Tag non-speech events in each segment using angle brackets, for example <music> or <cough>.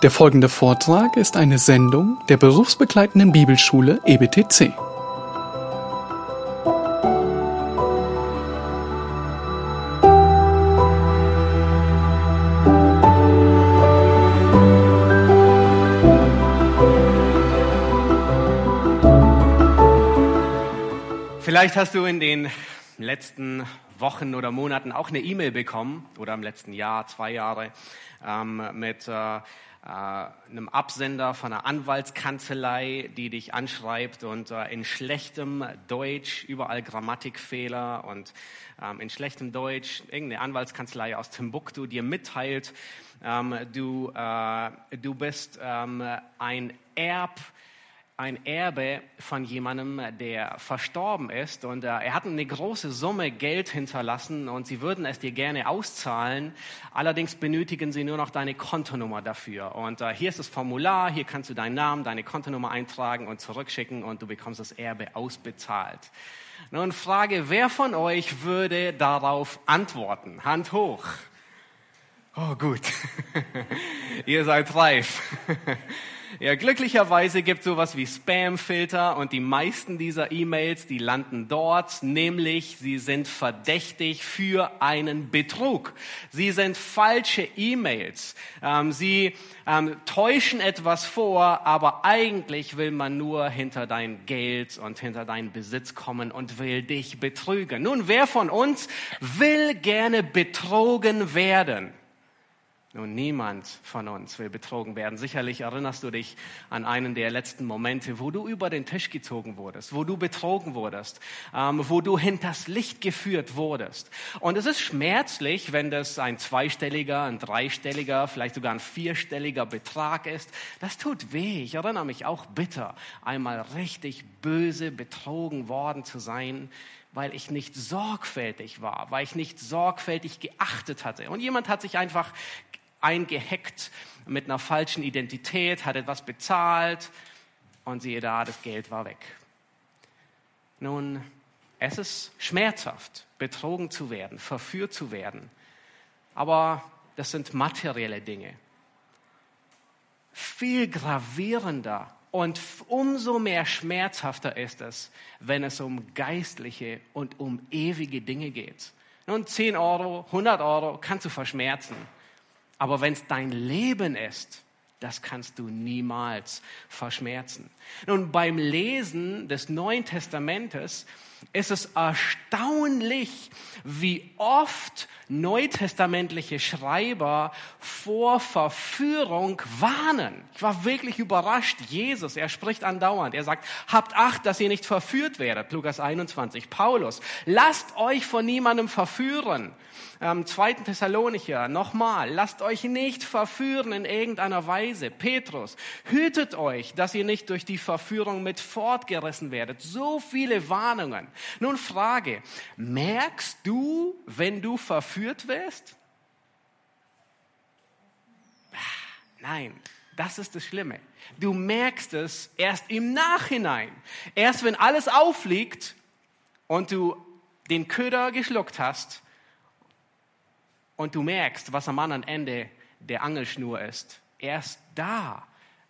Der folgende Vortrag ist eine Sendung der berufsbegleitenden Bibelschule EBTC. Vielleicht hast du in den letzten Wochen oder Monaten auch eine E-Mail bekommen oder im letzten Jahr, zwei Jahre, ähm, mit äh, einem Absender von einer Anwaltskanzlei, die dich anschreibt und äh, in schlechtem Deutsch überall Grammatikfehler und ähm, in schlechtem Deutsch irgendeine Anwaltskanzlei aus Timbuktu dir mitteilt, ähm, du, äh, du bist ähm, ein Erb ein Erbe von jemandem, der verstorben ist und äh, er hat eine große Summe Geld hinterlassen und sie würden es dir gerne auszahlen. Allerdings benötigen sie nur noch deine Kontonummer dafür. Und äh, hier ist das Formular, hier kannst du deinen Namen, deine Kontonummer eintragen und zurückschicken und du bekommst das Erbe ausbezahlt. Nun frage, wer von euch würde darauf antworten? Hand hoch. Oh gut, <laughs> ihr seid reif. <laughs> Ja, glücklicherweise gibt es sowas wie Spamfilter und die meisten dieser E-Mails, die landen dort, nämlich sie sind verdächtig für einen Betrug. Sie sind falsche E-Mails. Ähm, sie ähm, täuschen etwas vor, aber eigentlich will man nur hinter dein Geld und hinter deinen Besitz kommen und will dich betrügen. Nun, wer von uns will gerne betrogen werden? Nun, niemand von uns will betrogen werden. Sicherlich erinnerst du dich an einen der letzten Momente, wo du über den Tisch gezogen wurdest, wo du betrogen wurdest, ähm, wo du hinters Licht geführt wurdest. Und es ist schmerzlich, wenn das ein zweistelliger, ein dreistelliger, vielleicht sogar ein vierstelliger Betrag ist. Das tut weh. Ich erinnere mich auch bitter, einmal richtig böse betrogen worden zu sein weil ich nicht sorgfältig war, weil ich nicht sorgfältig geachtet hatte. Und jemand hat sich einfach eingehackt mit einer falschen Identität, hat etwas bezahlt und siehe da, das Geld war weg. Nun, es ist schmerzhaft, betrogen zu werden, verführt zu werden. Aber das sind materielle Dinge. Viel gravierender und umso mehr schmerzhafter ist es, wenn es um geistliche und um ewige Dinge geht. Nun, 10 Euro, 100 Euro kannst du verschmerzen. Aber wenn es dein Leben ist, das kannst du niemals verschmerzen. Nun, beim Lesen des Neuen Testamentes ist es erstaunlich, wie oft neutestamentliche Schreiber vor Verführung warnen. Ich war wirklich überrascht. Jesus, er spricht andauernd. Er sagt, habt Acht, dass ihr nicht verführt werdet. Lukas 21. Paulus, lasst euch von niemandem verführen. Ähm, 2. Thessalonicher, nochmal, lasst euch nicht verführen in irgendeiner Weise. Petrus, hütet euch, dass ihr nicht durch die Verführung mit fortgerissen werdet. So viele Warnungen. Nun Frage, merkst du, wenn du verführt wirst? Nein, das ist das Schlimme. Du merkst es erst im Nachhinein. Erst wenn alles aufliegt und du den Köder geschluckt hast und du merkst, was am anderen Ende der Angelschnur ist. Erst da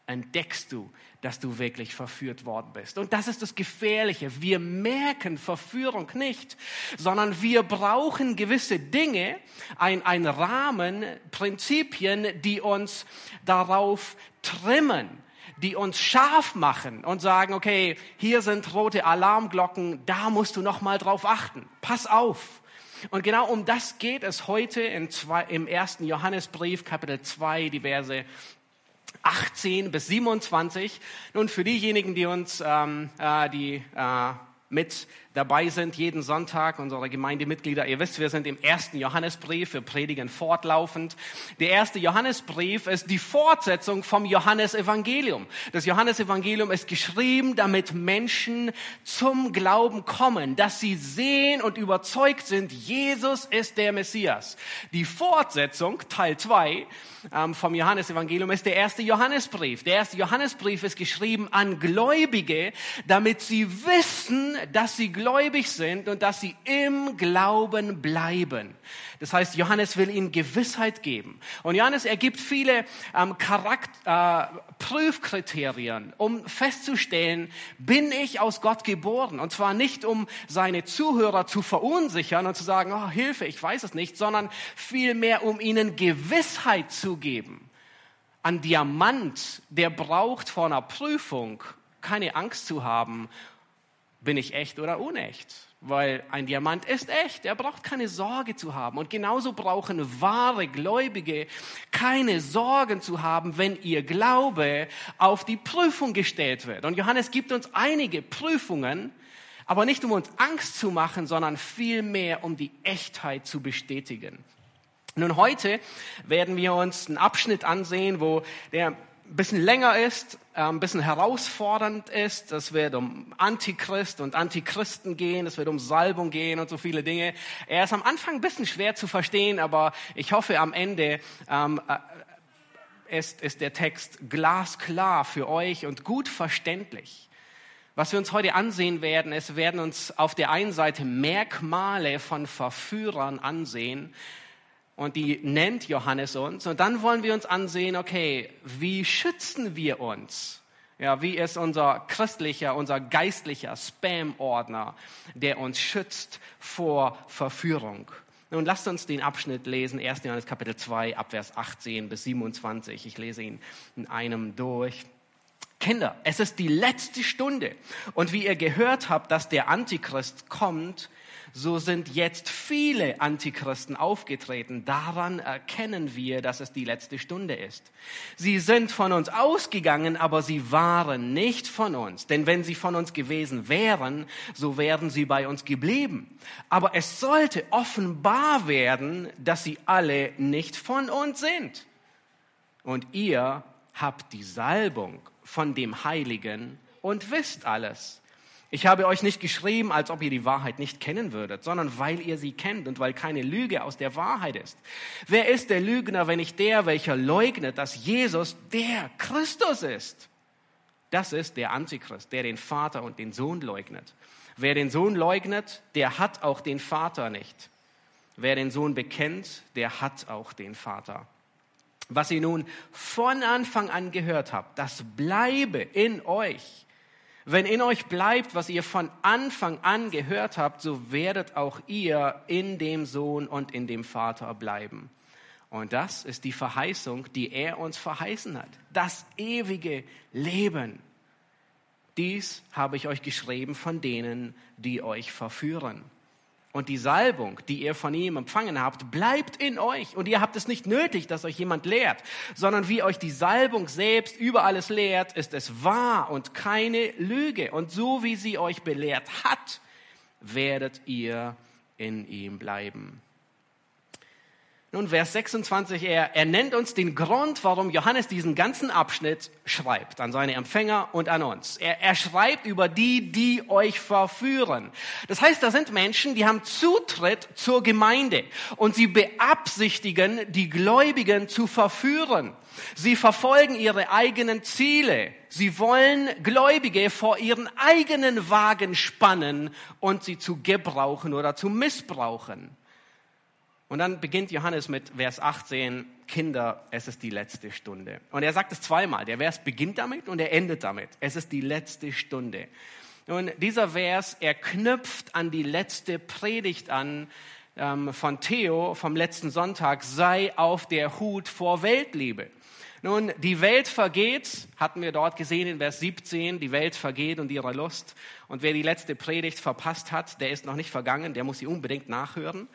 entdeckst du, dass du wirklich verführt worden bist. Und das ist das Gefährliche. Wir merken Verführung nicht, sondern wir brauchen gewisse Dinge, ein, ein Rahmen, Prinzipien, die uns darauf trimmen, die uns scharf machen und sagen, okay, hier sind rote Alarmglocken, da musst du noch mal drauf achten. Pass auf. Und genau um das geht es heute in zwei, im ersten Johannesbrief, Kapitel 2, die Verse 18 bis 27. Nun, für diejenigen, die uns, ähm, äh, die äh, mit dabei sind jeden Sonntag, unsere Gemeindemitglieder. Ihr wisst, wir sind im ersten Johannesbrief, wir predigen fortlaufend. Der erste Johannesbrief ist die Fortsetzung vom Johannesevangelium. Das Johannesevangelium ist geschrieben, damit Menschen zum Glauben kommen, dass sie sehen und überzeugt sind, Jesus ist der Messias. Die Fortsetzung, Teil 2 ähm, vom Johannesevangelium, ist der erste Johannesbrief. Der erste Johannesbrief ist geschrieben an Gläubige, damit sie wissen, dass sie gläubig gläubig sind und dass sie im Glauben bleiben. Das heißt, Johannes will ihnen Gewissheit geben. Und Johannes ergibt viele ähm, Charakter, äh, Prüfkriterien, um festzustellen, bin ich aus Gott geboren? Und zwar nicht, um seine Zuhörer zu verunsichern und zu sagen, oh, Hilfe, ich weiß es nicht, sondern vielmehr, um ihnen Gewissheit zu geben. Ein Diamant, der braucht vor einer Prüfung keine Angst zu haben, bin ich echt oder unecht. Weil ein Diamant ist echt, er braucht keine Sorge zu haben. Und genauso brauchen wahre Gläubige keine Sorgen zu haben, wenn ihr Glaube auf die Prüfung gestellt wird. Und Johannes gibt uns einige Prüfungen, aber nicht um uns Angst zu machen, sondern vielmehr um die Echtheit zu bestätigen. Nun, heute werden wir uns einen Abschnitt ansehen, wo der ein bisschen länger ist, ein bisschen herausfordernd ist. Es wird um Antichrist und Antichristen gehen, es wird um Salbung gehen und so viele Dinge. Er ist am Anfang ein bisschen schwer zu verstehen, aber ich hoffe am Ende ähm, äh, ist, ist der Text glasklar für euch und gut verständlich. Was wir uns heute ansehen werden, es werden uns auf der einen Seite Merkmale von Verführern ansehen, und die nennt Johannes uns. Und dann wollen wir uns ansehen, okay, wie schützen wir uns? Ja, wie ist unser christlicher, unser geistlicher Spam-Ordner, der uns schützt vor Verführung? Nun lasst uns den Abschnitt lesen, 1. Johannes Kapitel 2, Abvers 18 bis 27. Ich lese ihn in einem durch. Kinder, es ist die letzte Stunde. Und wie ihr gehört habt, dass der Antichrist kommt, so sind jetzt viele Antichristen aufgetreten. Daran erkennen wir, dass es die letzte Stunde ist. Sie sind von uns ausgegangen, aber sie waren nicht von uns. Denn wenn sie von uns gewesen wären, so wären sie bei uns geblieben. Aber es sollte offenbar werden, dass sie alle nicht von uns sind. Und ihr habt die Salbung von dem Heiligen und wisst alles. Ich habe euch nicht geschrieben, als ob ihr die Wahrheit nicht kennen würdet, sondern weil ihr sie kennt und weil keine Lüge aus der Wahrheit ist. Wer ist der Lügner, wenn nicht der, welcher leugnet, dass Jesus der Christus ist? Das ist der Antichrist, der den Vater und den Sohn leugnet. Wer den Sohn leugnet, der hat auch den Vater nicht. Wer den Sohn bekennt, der hat auch den Vater. Was ihr nun von Anfang an gehört habt, das bleibe in euch wenn in euch bleibt, was ihr von Anfang an gehört habt, so werdet auch ihr in dem Sohn und in dem Vater bleiben. Und das ist die Verheißung, die er uns verheißen hat. Das ewige Leben. Dies habe ich euch geschrieben von denen, die euch verführen. Und die Salbung, die ihr von ihm empfangen habt, bleibt in euch. Und ihr habt es nicht nötig, dass euch jemand lehrt, sondern wie euch die Salbung selbst über alles lehrt, ist es wahr und keine Lüge. Und so wie sie euch belehrt hat, werdet ihr in ihm bleiben. Nun, Vers 26, er, er nennt uns den Grund, warum Johannes diesen ganzen Abschnitt schreibt, an seine Empfänger und an uns. Er, er schreibt über die, die euch verführen. Das heißt, da sind Menschen, die haben Zutritt zur Gemeinde und sie beabsichtigen, die Gläubigen zu verführen. Sie verfolgen ihre eigenen Ziele. Sie wollen Gläubige vor ihren eigenen Wagen spannen und sie zu gebrauchen oder zu missbrauchen. Und dann beginnt Johannes mit Vers 18, Kinder, es ist die letzte Stunde. Und er sagt es zweimal. Der Vers beginnt damit und er endet damit. Es ist die letzte Stunde. Und dieser Vers, er knüpft an die letzte Predigt an ähm, von Theo vom letzten Sonntag, sei auf der Hut vor Weltliebe. Nun, die Welt vergeht, hatten wir dort gesehen in Vers 17, die Welt vergeht und ihre Lust. Und wer die letzte Predigt verpasst hat, der ist noch nicht vergangen, der muss sie unbedingt nachhören.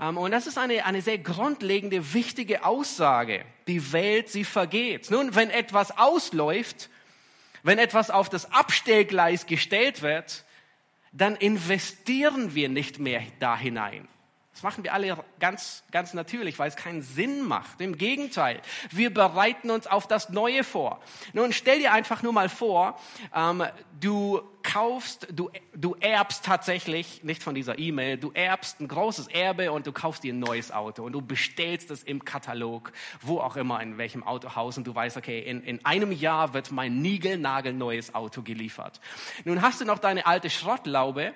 Ähm, und das ist eine, eine sehr grundlegende, wichtige Aussage. Die Welt, sie vergeht. Nun, wenn etwas ausläuft, wenn etwas auf das Abstellgleis gestellt wird, dann investieren wir nicht mehr da hinein. Das machen wir alle ganz, ganz natürlich, weil es keinen Sinn macht. Im Gegenteil, wir bereiten uns auf das Neue vor. Nun stell dir einfach nur mal vor, ähm, du kaufst, du, du erbst tatsächlich, nicht von dieser E-Mail, du erbst ein großes Erbe und du kaufst dir ein neues Auto und du bestellst es im Katalog, wo auch immer, in welchem Autohaus und du weißt, okay, in, in einem Jahr wird mein niegelnagelneues Auto geliefert. Nun hast du noch deine alte Schrottlaube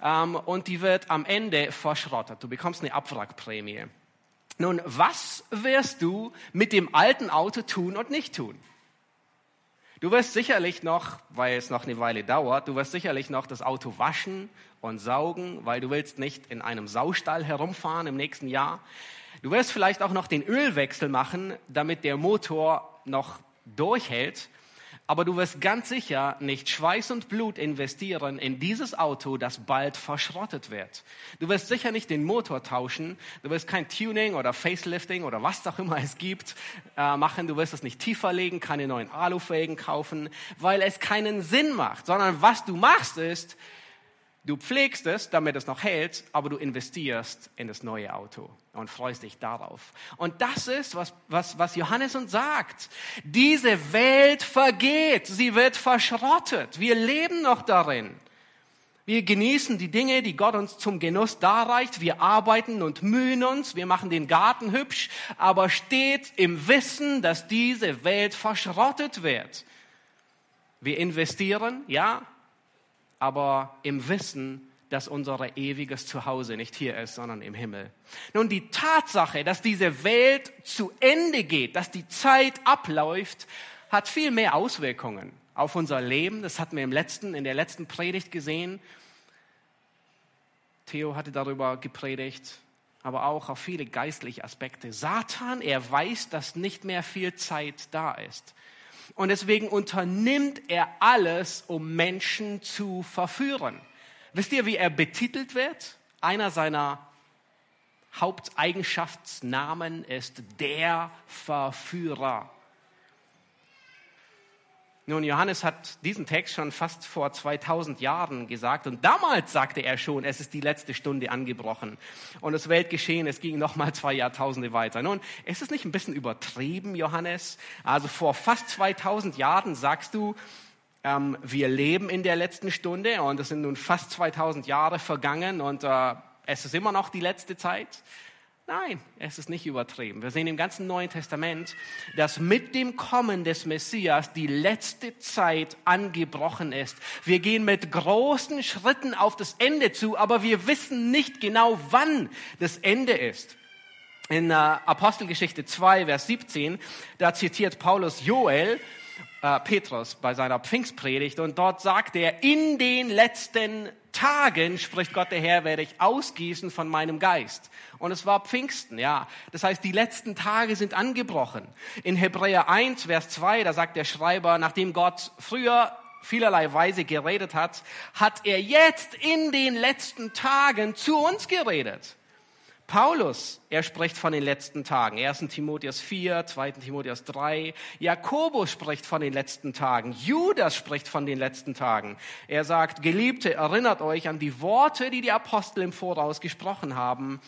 ähm, und die wird am Ende verschrottet. Du bekommst eine Abwrackprämie. Nun, was wirst du mit dem alten Auto tun und nicht tun? Du wirst sicherlich noch, weil es noch eine Weile dauert, du wirst sicherlich noch das Auto waschen und saugen, weil du willst nicht in einem Saustall herumfahren im nächsten Jahr. Du wirst vielleicht auch noch den Ölwechsel machen, damit der Motor noch durchhält. Aber du wirst ganz sicher nicht Schweiß und Blut investieren in dieses Auto, das bald verschrottet wird. Du wirst sicher nicht den Motor tauschen. Du wirst kein Tuning oder Facelifting oder was auch immer es gibt äh, machen. Du wirst es nicht tiefer legen, keine neuen Alufelgen kaufen, weil es keinen Sinn macht. Sondern was du machst ist, Du pflegst es, damit es noch hält, aber du investierst in das neue Auto und freust dich darauf. Und das ist, was, was, was Johannes uns sagt. Diese Welt vergeht, sie wird verschrottet. Wir leben noch darin. Wir genießen die Dinge, die Gott uns zum Genuss darreicht. Wir arbeiten und mühen uns. Wir machen den Garten hübsch, aber stets im Wissen, dass diese Welt verschrottet wird. Wir investieren, ja, aber im Wissen, dass unser ewiges Zuhause nicht hier ist, sondern im Himmel. Nun, die Tatsache, dass diese Welt zu Ende geht, dass die Zeit abläuft, hat viel mehr Auswirkungen auf unser Leben. Das hatten wir im letzten, in der letzten Predigt gesehen. Theo hatte darüber gepredigt, aber auch auf viele geistliche Aspekte. Satan, er weiß, dass nicht mehr viel Zeit da ist. Und deswegen unternimmt er alles, um Menschen zu verführen. Wisst ihr, wie er betitelt wird? Einer seiner Haupteigenschaftsnamen ist der Verführer. Nun, Johannes hat diesen Text schon fast vor 2000 Jahren gesagt und damals sagte er schon, es ist die letzte Stunde angebrochen und das Weltgeschehen, es ging noch mal zwei Jahrtausende weiter. Nun, ist es nicht ein bisschen übertrieben, Johannes? Also vor fast 2000 Jahren sagst du, ähm, wir leben in der letzten Stunde und es sind nun fast 2000 Jahre vergangen und äh, es ist immer noch die letzte Zeit. Nein, es ist nicht übertrieben. Wir sehen im ganzen Neuen Testament, dass mit dem Kommen des Messias die letzte Zeit angebrochen ist. Wir gehen mit großen Schritten auf das Ende zu, aber wir wissen nicht genau, wann das Ende ist. In äh, Apostelgeschichte 2, Vers 17, da zitiert Paulus Joel, äh, Petrus bei seiner Pfingstpredigt und dort sagt er, in den letzten Tagen, spricht Gott der Herr, werde ich ausgießen von meinem Geist. Und es war Pfingsten, ja. Das heißt, die letzten Tage sind angebrochen. In Hebräer 1, Vers 2, da sagt der Schreiber, nachdem Gott früher vielerlei Weise geredet hat, hat er jetzt in den letzten Tagen zu uns geredet. Paulus, er spricht von den letzten Tagen. 1. Timotheus 4, 2. Timotheus 3. Jakobus spricht von den letzten Tagen. Judas spricht von den letzten Tagen. Er sagt, Geliebte, erinnert euch an die Worte, die die Apostel im Voraus gesprochen haben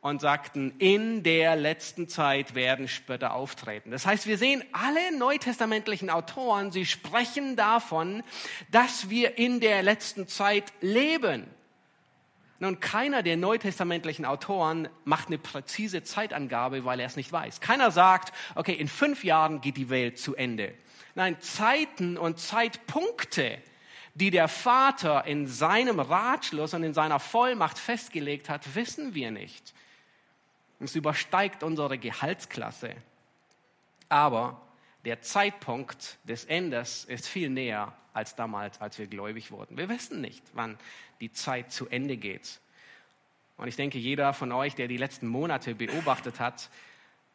und sagten, in der letzten Zeit werden Spötter auftreten. Das heißt, wir sehen alle neutestamentlichen Autoren, sie sprechen davon, dass wir in der letzten Zeit leben. Nun, keiner der neutestamentlichen Autoren macht eine präzise Zeitangabe, weil er es nicht weiß. Keiner sagt, okay, in fünf Jahren geht die Welt zu Ende. Nein, Zeiten und Zeitpunkte, die der Vater in seinem Ratschluss und in seiner Vollmacht festgelegt hat, wissen wir nicht. Es übersteigt unsere Gehaltsklasse. Aber der Zeitpunkt des Endes ist viel näher als damals, als wir gläubig wurden. Wir wissen nicht, wann die Zeit zu Ende geht. Und ich denke, jeder von euch, der die letzten Monate beobachtet hat,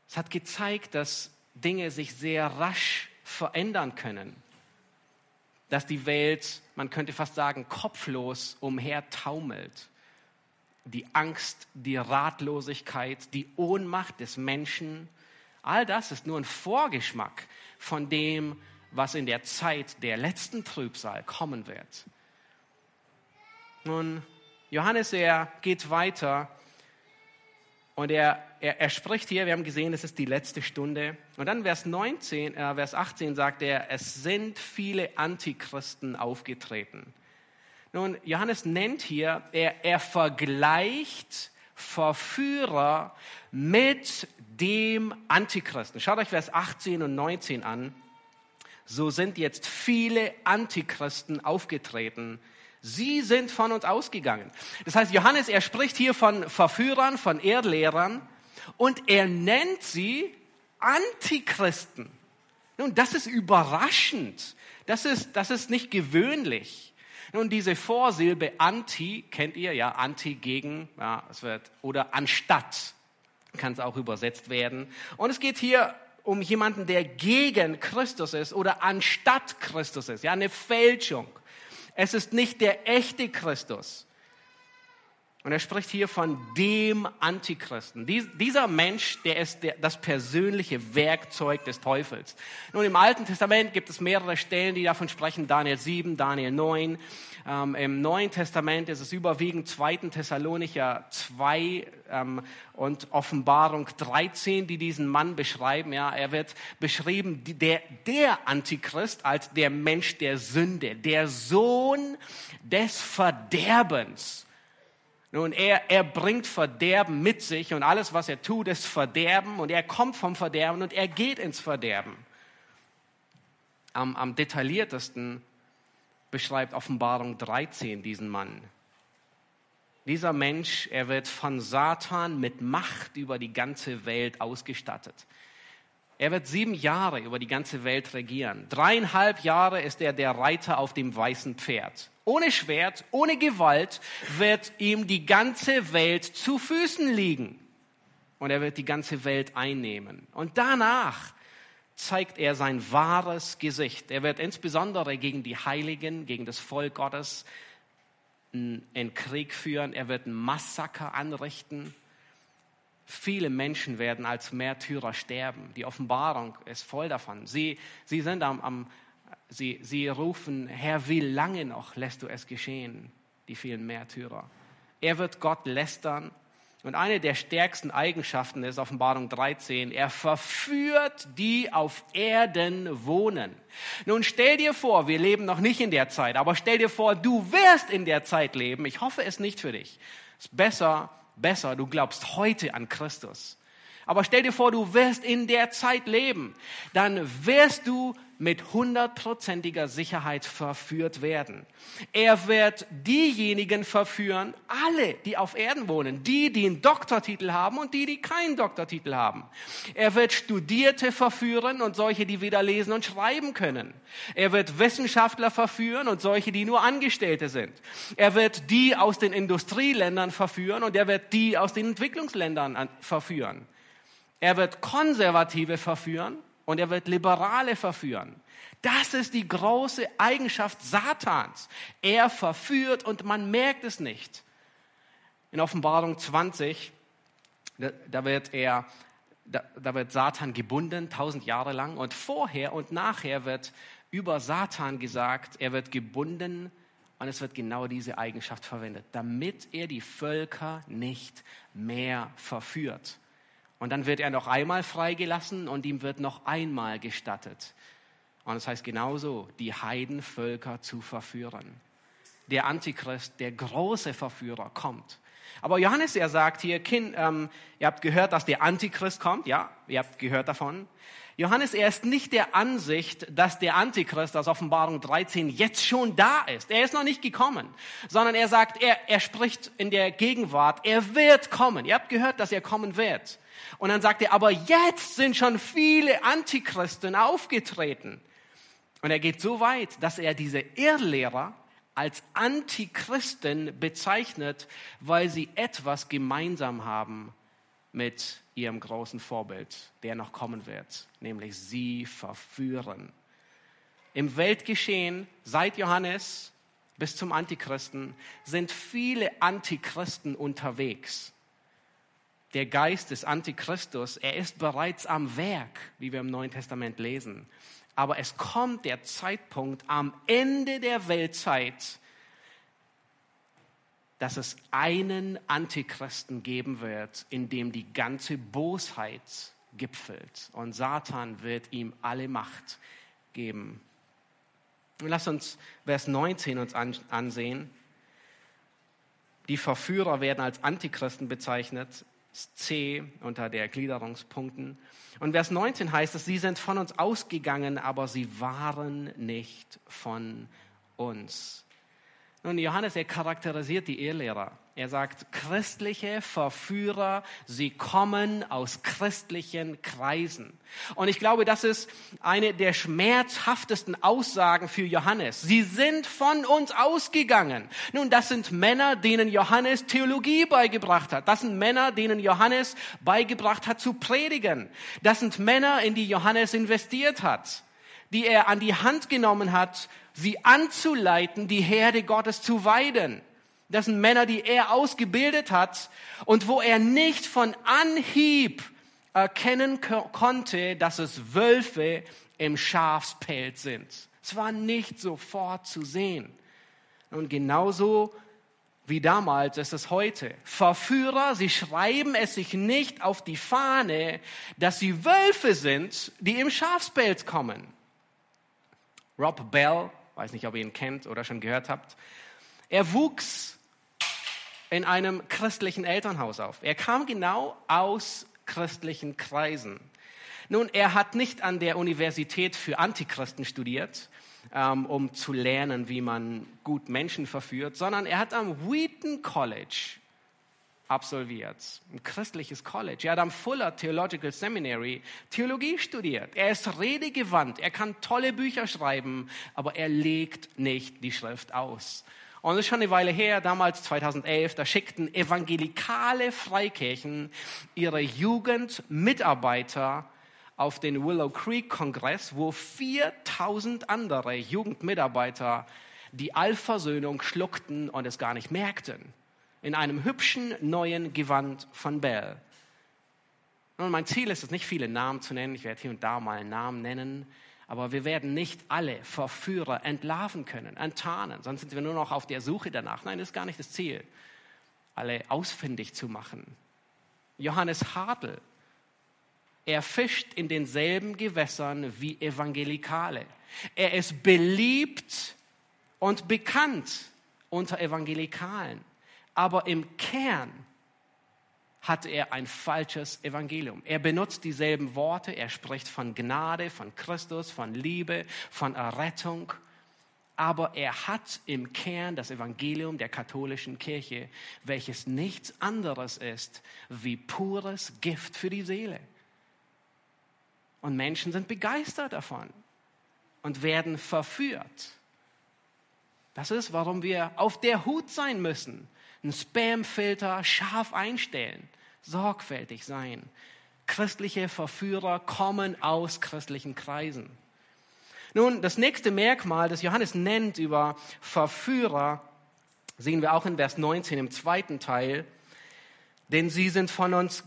es hat gezeigt, dass Dinge sich sehr rasch verändern können. Dass die Welt, man könnte fast sagen, kopflos umhertaumelt. Die Angst, die Ratlosigkeit, die Ohnmacht des Menschen, all das ist nur ein Vorgeschmack von dem, was in der Zeit der letzten Trübsal kommen wird. Nun, Johannes, er geht weiter Und er, er, er spricht hier, wir haben gesehen, es ist die letzte Stunde. Und dann Vers 19, äh, Vers 18 sagt er, es sind viele Antichristen aufgetreten. Nun, Johannes nennt hier, er, er vergleicht Verführer mit dem Antichristen. Schaut euch Vers 18 und 19 an. So sind jetzt viele Antichristen aufgetreten. Sie sind von uns ausgegangen. Das heißt, Johannes, er spricht hier von Verführern, von Erdlehrern und er nennt sie Antichristen. Nun, das ist überraschend. Das ist, das ist nicht gewöhnlich. Nun, diese Vorsilbe anti, kennt ihr, ja, anti gegen, ja, es wird, oder anstatt, kann es auch übersetzt werden. Und es geht hier um jemanden, der gegen Christus ist oder anstatt Christus ist, ja, eine Fälschung. Es ist nicht der echte Christus. Und er spricht hier von dem Antichristen. Dies, dieser Mensch, der ist der, das persönliche Werkzeug des Teufels. Nun, im Alten Testament gibt es mehrere Stellen, die davon sprechen. Daniel 7, Daniel 9. Ähm, Im Neuen Testament ist es überwiegend 2. Thessalonicher 2 ähm, und Offenbarung 13, die diesen Mann beschreiben. Ja, er wird beschrieben, der, der Antichrist als der Mensch der Sünde, der Sohn des Verderbens. Nun, er, er bringt Verderben mit sich und alles, was er tut, ist Verderben und er kommt vom Verderben und er geht ins Verderben. Am, am detailliertesten beschreibt Offenbarung 13 diesen Mann. Dieser Mensch, er wird von Satan mit Macht über die ganze Welt ausgestattet. Er wird sieben Jahre über die ganze Welt regieren. Dreieinhalb Jahre ist er der Reiter auf dem weißen Pferd. Ohne Schwert, ohne Gewalt wird ihm die ganze Welt zu Füßen liegen. Und er wird die ganze Welt einnehmen. Und danach zeigt er sein wahres Gesicht. Er wird insbesondere gegen die Heiligen, gegen das Volk Gottes einen Krieg führen. Er wird ein Massaker anrichten. Viele Menschen werden als Märtyrer sterben. Die Offenbarung ist voll davon. Sie, sie sind am, am, Sie, sie rufen, Herr, wie lange noch lässt du es geschehen, die vielen Märtyrer? Er wird Gott lästern. Und eine der stärksten Eigenschaften ist Offenbarung 13, er verführt die auf Erden wohnen. Nun stell dir vor, wir leben noch nicht in der Zeit, aber stell dir vor, du wirst in der Zeit leben. Ich hoffe es nicht für dich. Es ist besser, besser, du glaubst heute an Christus. Aber stell dir vor, du wirst in der Zeit leben. Dann wirst du mit hundertprozentiger Sicherheit verführt werden. Er wird diejenigen verführen, alle, die auf Erden wohnen, die, die einen Doktortitel haben und die, die keinen Doktortitel haben. Er wird Studierte verführen und solche, die weder lesen und schreiben können. Er wird Wissenschaftler verführen und solche, die nur Angestellte sind. Er wird die aus den Industrieländern verführen und er wird die aus den Entwicklungsländern verführen. Er wird Konservative verführen und er wird Liberale verführen. Das ist die große Eigenschaft Satans. Er verführt und man merkt es nicht. In Offenbarung 20, da wird er, da, wird Satan gebunden, tausend Jahre lang. Und vorher und nachher wird über Satan gesagt, er wird gebunden und es wird genau diese Eigenschaft verwendet, damit er die Völker nicht mehr verführt. Und dann wird er noch einmal freigelassen und ihm wird noch einmal gestattet. Und das heißt genauso, die Heidenvölker zu verführen. Der Antichrist, der große Verführer, kommt. Aber Johannes, er sagt hier, kind, ähm, ihr habt gehört, dass der Antichrist kommt, ja, ihr habt gehört davon. Johannes, er ist nicht der Ansicht, dass der Antichrist aus Offenbarung 13 jetzt schon da ist. Er ist noch nicht gekommen, sondern er sagt, er, er spricht in der Gegenwart, er wird kommen. Ihr habt gehört, dass er kommen wird. Und dann sagt er, aber jetzt sind schon viele Antichristen aufgetreten. Und er geht so weit, dass er diese Irrlehrer als Antichristen bezeichnet, weil sie etwas gemeinsam haben mit ihrem großen Vorbild, der noch kommen wird, nämlich sie verführen. Im Weltgeschehen seit Johannes bis zum Antichristen sind viele Antichristen unterwegs der Geist des Antichristus, er ist bereits am Werk, wie wir im Neuen Testament lesen. Aber es kommt der Zeitpunkt am Ende der Weltzeit, dass es einen Antichristen geben wird, in dem die ganze Bosheit gipfelt. Und Satan wird ihm alle Macht geben. Lass uns Vers 19 uns ansehen. Die Verführer werden als Antichristen bezeichnet. C unter der Gliederungspunkten. Und Vers 19 heißt es, sie sind von uns ausgegangen, aber sie waren nicht von uns. Nun, Johannes, er charakterisiert die Irrlehrer. Er sagt, christliche Verführer, sie kommen aus christlichen Kreisen. Und ich glaube, das ist eine der schmerzhaftesten Aussagen für Johannes. Sie sind von uns ausgegangen. Nun, das sind Männer, denen Johannes Theologie beigebracht hat. Das sind Männer, denen Johannes beigebracht hat zu predigen. Das sind Männer, in die Johannes investiert hat, die er an die Hand genommen hat, sie anzuleiten, die Herde Gottes zu weiden. Das sind Männer, die er ausgebildet hat und wo er nicht von Anhieb erkennen konnte, dass es Wölfe im Schafspelz sind. Es war nicht sofort zu sehen. Und genauso wie damals ist es heute. Verführer, sie schreiben es sich nicht auf die Fahne, dass sie Wölfe sind, die im Schafspelz kommen. Rob Bell, weiß nicht, ob ihr ihn kennt oder schon gehört habt, er wuchs in einem christlichen Elternhaus auf. Er kam genau aus christlichen Kreisen. Nun, er hat nicht an der Universität für Antichristen studiert, ähm, um zu lernen, wie man gut Menschen verführt, sondern er hat am Wheaton College absolviert, ein christliches College. Er hat am Fuller Theological Seminary Theologie studiert. Er ist redegewandt, er kann tolle Bücher schreiben, aber er legt nicht die Schrift aus. Und das ist schon eine Weile her, damals 2011, da schickten evangelikale Freikirchen ihre Jugendmitarbeiter auf den Willow Creek Kongress, wo 4000 andere Jugendmitarbeiter die Allversöhnung schluckten und es gar nicht merkten. In einem hübschen neuen Gewand von Bell. Und mein Ziel ist es nicht, viele Namen zu nennen. Ich werde hier und da mal einen Namen nennen. Aber wir werden nicht alle Verführer entlarven können, enttarnen, sonst sind wir nur noch auf der Suche danach. Nein, das ist gar nicht das Ziel, alle ausfindig zu machen. Johannes Hartl, er fischt in denselben Gewässern wie Evangelikale. Er ist beliebt und bekannt unter Evangelikalen. Aber im Kern hat er ein falsches Evangelium. Er benutzt dieselben Worte, er spricht von Gnade, von Christus, von Liebe, von Errettung, aber er hat im Kern das Evangelium der katholischen Kirche, welches nichts anderes ist wie pures Gift für die Seele. Und Menschen sind begeistert davon und werden verführt. Das ist, warum wir auf der Hut sein müssen einen Spamfilter scharf einstellen, sorgfältig sein. Christliche Verführer kommen aus christlichen Kreisen. Nun, das nächste Merkmal, das Johannes nennt über Verführer, sehen wir auch in Vers 19 im zweiten Teil. Denn sie sind von uns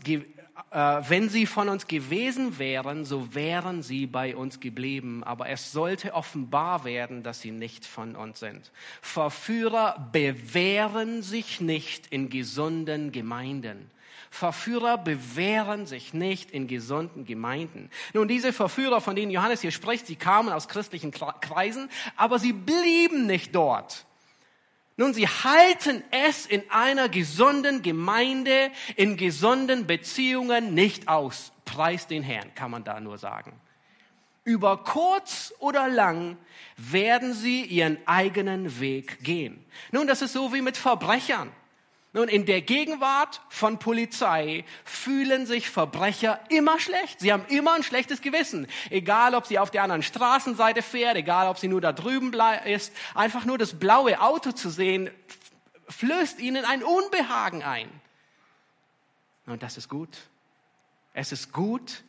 wenn sie von uns gewesen wären, so wären sie bei uns geblieben. Aber es sollte offenbar werden, dass sie nicht von uns sind. Verführer bewähren sich nicht in gesunden Gemeinden. Verführer bewähren sich nicht in gesunden Gemeinden. Nun, diese Verführer, von denen Johannes hier spricht, sie kamen aus christlichen Kreisen, aber sie blieben nicht dort. Nun, sie halten es in einer gesunden Gemeinde, in gesunden Beziehungen nicht aus. Preis den Herrn, kann man da nur sagen. Über kurz oder lang werden sie ihren eigenen Weg gehen. Nun, das ist so wie mit Verbrechern. Nun, in der Gegenwart von Polizei fühlen sich Verbrecher immer schlecht. Sie haben immer ein schlechtes Gewissen. Egal, ob sie auf der anderen Straßenseite fährt, egal, ob sie nur da drüben ist. Einfach nur das blaue Auto zu sehen, flößt ihnen ein Unbehagen ein. Und das ist gut. Es ist gut,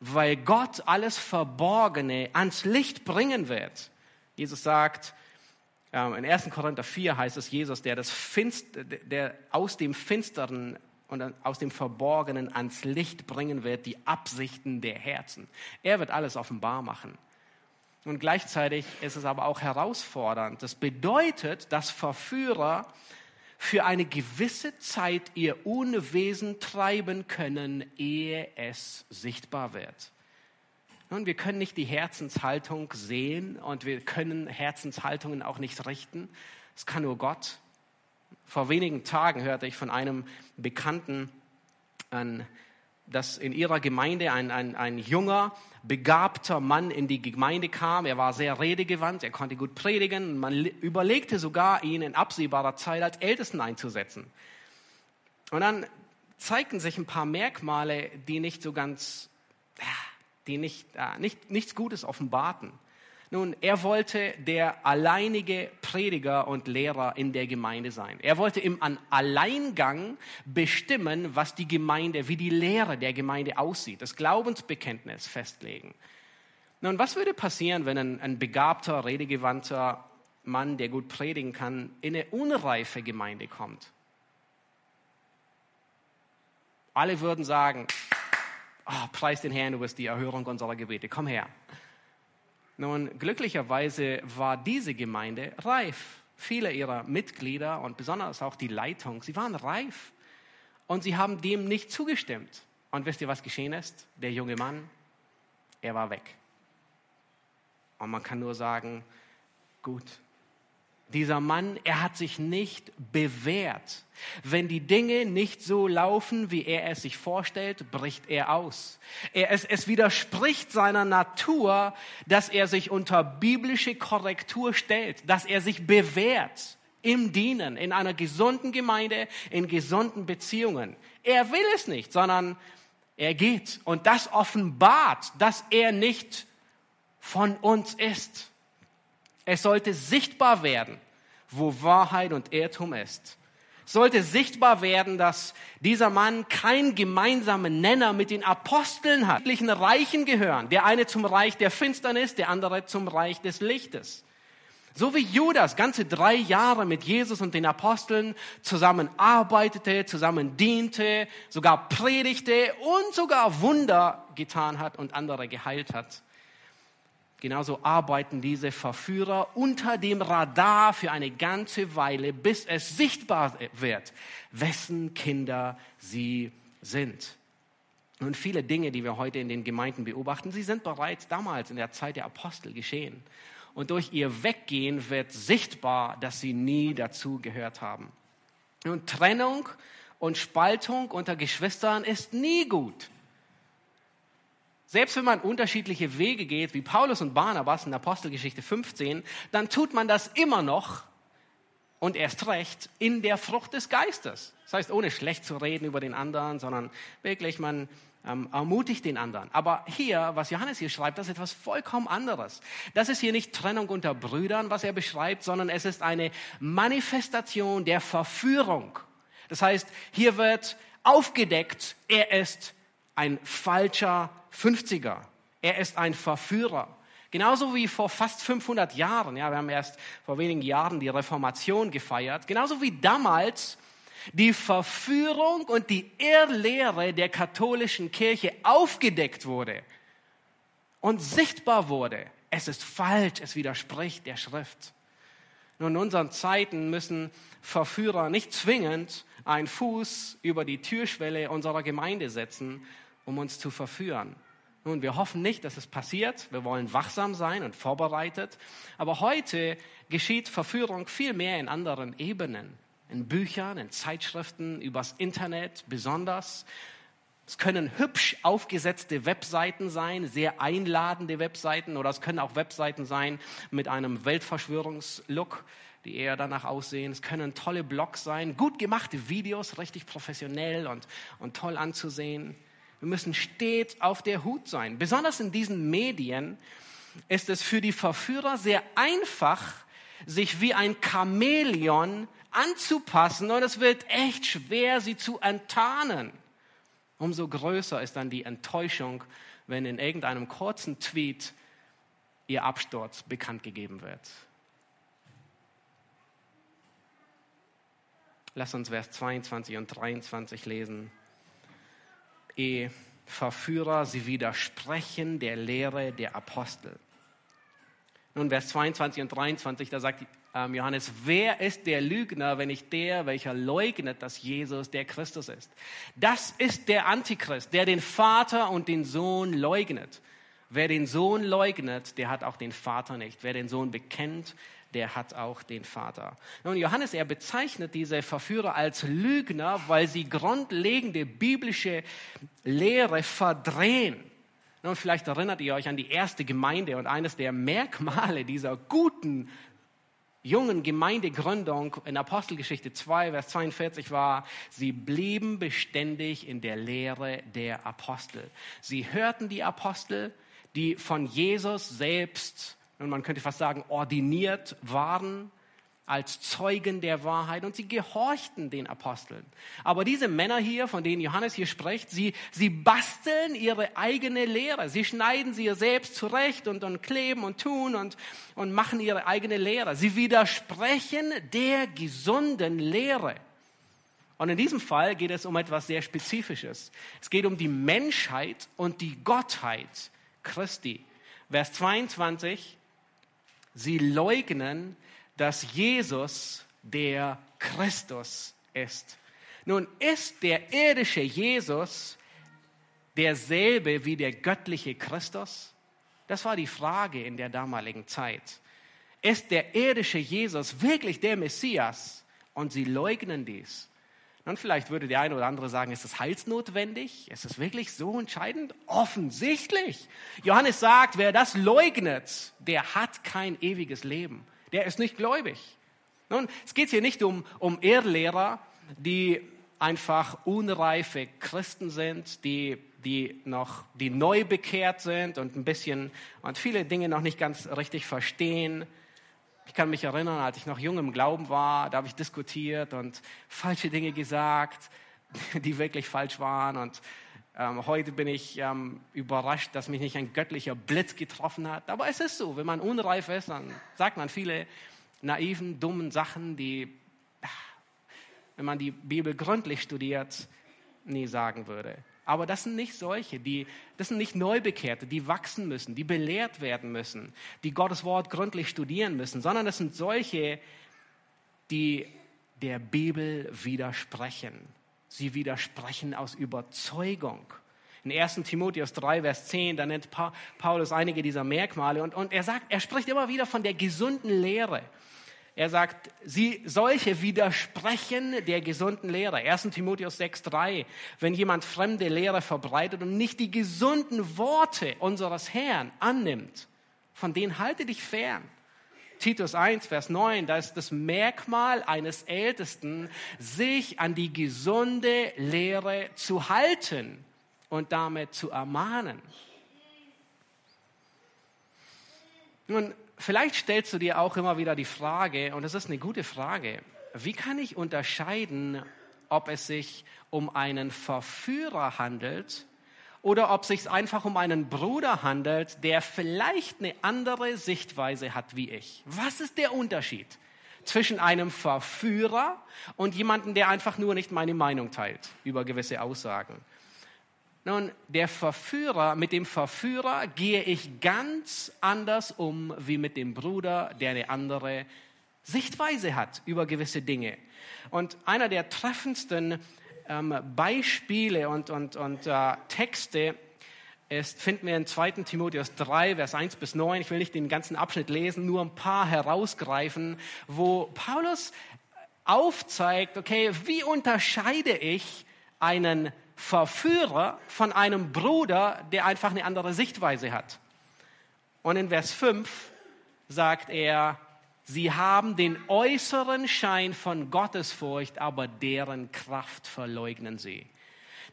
weil Gott alles Verborgene ans Licht bringen wird. Jesus sagt, in 1. Korinther 4 heißt es Jesus, der, das Finst, der aus dem Finsteren und aus dem Verborgenen ans Licht bringen wird, die Absichten der Herzen. Er wird alles offenbar machen. Und gleichzeitig ist es aber auch herausfordernd. Das bedeutet, dass Verführer für eine gewisse Zeit ihr Unwesen treiben können, ehe es sichtbar wird. Nun, wir können nicht die Herzenshaltung sehen und wir können Herzenshaltungen auch nicht richten. Das kann nur Gott. Vor wenigen Tagen hörte ich von einem Bekannten, dass in ihrer Gemeinde ein, ein, ein junger, begabter Mann in die Gemeinde kam. Er war sehr redegewandt, er konnte gut predigen. Man überlegte sogar, ihn in absehbarer Zeit als Ältesten einzusetzen. Und dann zeigten sich ein paar Merkmale, die nicht so ganz, die nicht, nicht, nichts Gutes offenbarten. Nun, er wollte der alleinige Prediger und Lehrer in der Gemeinde sein. Er wollte im Alleingang bestimmen, was die Gemeinde, wie die Lehre der Gemeinde aussieht, das Glaubensbekenntnis festlegen. Nun, was würde passieren, wenn ein, ein begabter, redegewandter Mann, der gut predigen kann, in eine unreife Gemeinde kommt? Alle würden sagen, oh, preis den Herrn, du bist die Erhörung unserer Gebete, komm her. Nun, glücklicherweise war diese Gemeinde reif. Viele ihrer Mitglieder und besonders auch die Leitung, sie waren reif. Und sie haben dem nicht zugestimmt. Und wisst ihr, was geschehen ist? Der junge Mann, er war weg. Und man kann nur sagen, gut, dieser Mann, er hat sich nicht bewährt. Wenn die Dinge nicht so laufen, wie er es sich vorstellt, bricht er aus. Er, es, es widerspricht seiner Natur, dass er sich unter biblische Korrektur stellt, dass er sich bewährt im Dienen, in einer gesunden Gemeinde, in gesunden Beziehungen. Er will es nicht, sondern er geht. Und das offenbart, dass er nicht von uns ist. Es sollte sichtbar werden, wo Wahrheit und Irrtum ist. Es sollte sichtbar werden, dass dieser Mann keinen gemeinsamen Nenner mit den Aposteln hat. Die Reichen gehören. Der eine zum Reich der Finsternis, der andere zum Reich des Lichtes. So wie Judas ganze drei Jahre mit Jesus und den Aposteln zusammen arbeitete, zusammen diente, sogar predigte und sogar Wunder getan hat und andere geheilt hat. Genauso arbeiten diese Verführer unter dem Radar für eine ganze Weile, bis es sichtbar wird, wessen Kinder sie sind. Und viele Dinge, die wir heute in den Gemeinden beobachten, sie sind bereits damals in der Zeit der Apostel geschehen. Und durch ihr Weggehen wird sichtbar, dass sie nie dazu gehört haben. Und Trennung und Spaltung unter Geschwistern ist nie gut. Selbst wenn man unterschiedliche Wege geht, wie Paulus und Barnabas in Apostelgeschichte 15, dann tut man das immer noch und erst recht in der Frucht des Geistes. Das heißt, ohne schlecht zu reden über den anderen, sondern wirklich, man ähm, ermutigt den anderen. Aber hier, was Johannes hier schreibt, das ist etwas vollkommen anderes. Das ist hier nicht Trennung unter Brüdern, was er beschreibt, sondern es ist eine Manifestation der Verführung. Das heißt, hier wird aufgedeckt, er ist ein falscher 50er. Er ist ein Verführer. Genauso wie vor fast 500 Jahren, ja, wir haben erst vor wenigen Jahren die Reformation gefeiert, genauso wie damals die Verführung und die Irrlehre der katholischen Kirche aufgedeckt wurde und sichtbar wurde. Es ist falsch, es widerspricht der Schrift. Nun, in unseren Zeiten müssen Verführer nicht zwingend einen Fuß über die Türschwelle unserer Gemeinde setzen, um uns zu verführen. Nun, wir hoffen nicht, dass es passiert. Wir wollen wachsam sein und vorbereitet. Aber heute geschieht Verführung viel mehr in anderen Ebenen. In Büchern, in Zeitschriften, übers Internet besonders. Es können hübsch aufgesetzte Webseiten sein, sehr einladende Webseiten, oder es können auch Webseiten sein mit einem Weltverschwörungslook, die eher danach aussehen. Es können tolle Blogs sein, gut gemachte Videos, richtig professionell und, und toll anzusehen. Wir müssen stets auf der Hut sein. Besonders in diesen Medien ist es für die Verführer sehr einfach, sich wie ein Chamäleon anzupassen und es wird echt schwer, sie zu enttarnen. Umso größer ist dann die Enttäuschung, wenn in irgendeinem kurzen Tweet ihr Absturz bekannt gegeben wird. Lass uns Vers 22 und 23 lesen ehe Verführer, sie widersprechen der Lehre der Apostel. Nun, Vers 22 und 23, da sagt ähm, Johannes, wer ist der Lügner, wenn nicht der, welcher leugnet, dass Jesus der Christus ist? Das ist der Antichrist, der den Vater und den Sohn leugnet. Wer den Sohn leugnet, der hat auch den Vater nicht. Wer den Sohn bekennt, der hat auch den Vater. Nun, Johannes, er bezeichnet diese Verführer als Lügner, weil sie grundlegende biblische Lehre verdrehen. Nun, vielleicht erinnert ihr euch an die erste Gemeinde und eines der Merkmale dieser guten, jungen Gemeindegründung in Apostelgeschichte 2, Vers 42 war, sie blieben beständig in der Lehre der Apostel. Sie hörten die Apostel, die von Jesus selbst, und man könnte fast sagen, ordiniert waren als Zeugen der Wahrheit und sie gehorchten den Aposteln. Aber diese Männer hier, von denen Johannes hier spricht, sie, sie basteln ihre eigene Lehre. Sie schneiden sie selbst zurecht und, und kleben und tun und, und machen ihre eigene Lehre. Sie widersprechen der gesunden Lehre. Und in diesem Fall geht es um etwas sehr Spezifisches. Es geht um die Menschheit und die Gottheit Christi. Vers 22, sie leugnen, dass Jesus der Christus ist. Nun ist der irdische Jesus derselbe wie der göttliche Christus? Das war die Frage in der damaligen Zeit. Ist der irdische Jesus wirklich der Messias? Und sie leugnen dies. Und vielleicht würde der eine oder andere sagen, ist es heilsnotwendig? Ist es wirklich so entscheidend? Offensichtlich. Johannes sagt, wer das leugnet, der hat kein ewiges Leben. Der ist nicht gläubig. Nun, es geht hier nicht um, um Irrlehrer, die einfach unreife Christen sind, die, die noch, die neu bekehrt sind und ein bisschen und viele Dinge noch nicht ganz richtig verstehen. Ich kann mich erinnern, als ich noch jung im Glauben war, da habe ich diskutiert und falsche Dinge gesagt, <laughs> die wirklich falsch waren. Und ähm, heute bin ich ähm, überrascht, dass mich nicht ein göttlicher Blitz getroffen hat. Aber es ist so, wenn man unreif ist, dann sagt man viele naiven, dummen Sachen, die, wenn man die Bibel gründlich studiert, nie sagen würde. Aber das sind nicht solche, die, das sind nicht Neubekehrte, die wachsen müssen, die belehrt werden müssen, die Gottes Wort gründlich studieren müssen, sondern das sind solche, die der Bibel widersprechen. Sie widersprechen aus Überzeugung. In 1. Timotheus 3, Vers 10, da nennt Paulus einige dieser Merkmale und, und er sagt, er spricht immer wieder von der gesunden Lehre. Er sagt, sie solche widersprechen der gesunden Lehre. 1. Timotheus 6,3. Wenn jemand fremde Lehre verbreitet und nicht die gesunden Worte unseres Herrn annimmt, von denen halte dich fern. Titus 1, Vers 9, da ist das Merkmal eines Ältesten, sich an die gesunde Lehre zu halten und damit zu ermahnen. Nun, vielleicht stellst du dir auch immer wieder die Frage, und das ist eine gute Frage, wie kann ich unterscheiden, ob es sich um einen Verführer handelt oder ob es sich einfach um einen Bruder handelt, der vielleicht eine andere Sichtweise hat wie ich. Was ist der Unterschied zwischen einem Verführer und jemandem, der einfach nur nicht meine Meinung teilt über gewisse Aussagen? Nun, der Verführer, mit dem Verführer gehe ich ganz anders um wie mit dem Bruder, der eine andere Sichtweise hat über gewisse Dinge. Und einer der treffendsten ähm, Beispiele und, und, und äh, Texte ist, finden wir in 2. Timotheus 3, Vers 1 bis 9. Ich will nicht den ganzen Abschnitt lesen, nur ein paar herausgreifen, wo Paulus aufzeigt, okay, wie unterscheide ich einen Verführer von einem Bruder, der einfach eine andere Sichtweise hat. Und in Vers 5 sagt er, sie haben den äußeren Schein von Gottesfurcht, aber deren Kraft verleugnen sie.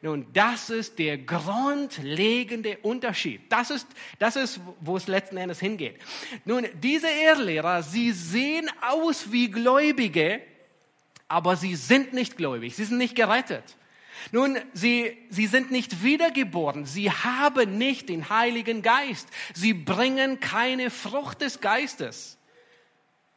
Nun, das ist der grundlegende Unterschied. Das ist, das ist, wo es letzten Endes hingeht. Nun, diese Irrlehrer, sie sehen aus wie Gläubige, aber sie sind nicht gläubig. Sie sind nicht gerettet. Nun, sie, sie sind nicht wiedergeboren. Sie haben nicht den Heiligen Geist. Sie bringen keine Frucht des Geistes.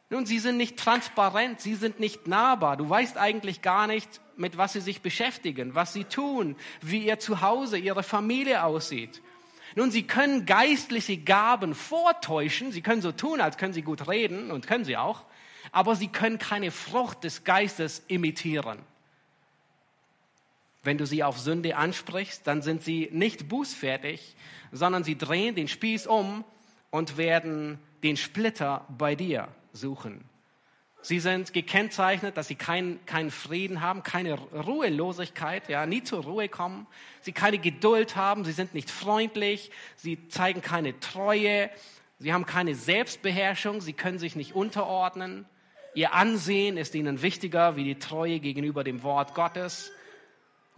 Nun, sie sind nicht transparent. Sie sind nicht nahbar. Du weißt eigentlich gar nicht, mit was sie sich beschäftigen, was sie tun, wie ihr Zuhause, ihre Familie aussieht. Nun, sie können geistliche Gaben vortäuschen, sie können so tun, als können sie gut reden und können sie auch, aber sie können keine Frucht des Geistes imitieren. Wenn du sie auf Sünde ansprichst, dann sind sie nicht bußfertig, sondern sie drehen den Spieß um und werden den Splitter bei dir suchen. Sie sind gekennzeichnet, dass sie keinen keinen Frieden haben, keine Ruhelosigkeit, ja, nie zur Ruhe kommen. Sie keine Geduld haben, sie sind nicht freundlich, sie zeigen keine Treue, sie haben keine Selbstbeherrschung, sie können sich nicht unterordnen. Ihr Ansehen ist ihnen wichtiger wie die Treue gegenüber dem Wort Gottes.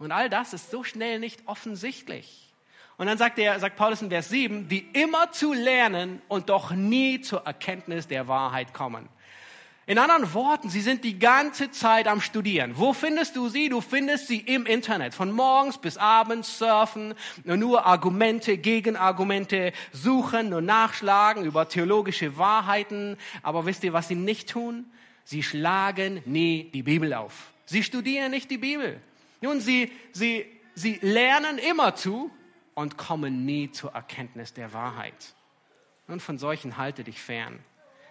Und all das ist so schnell nicht offensichtlich. Und dann sagt, er, sagt Paulus in Vers 7, die immer zu lernen und doch nie zur Erkenntnis der Wahrheit kommen. In anderen Worten, sie sind die ganze Zeit am Studieren. Wo findest du sie? Du findest sie im Internet. Von morgens bis abends surfen, nur Argumente, Gegenargumente suchen, nur nachschlagen über theologische Wahrheiten. Aber wisst ihr, was sie nicht tun? Sie schlagen nie die Bibel auf. Sie studieren nicht die Bibel. Nun, sie, sie, sie lernen immer zu und kommen nie zur Erkenntnis der Wahrheit. Und von solchen halte dich fern.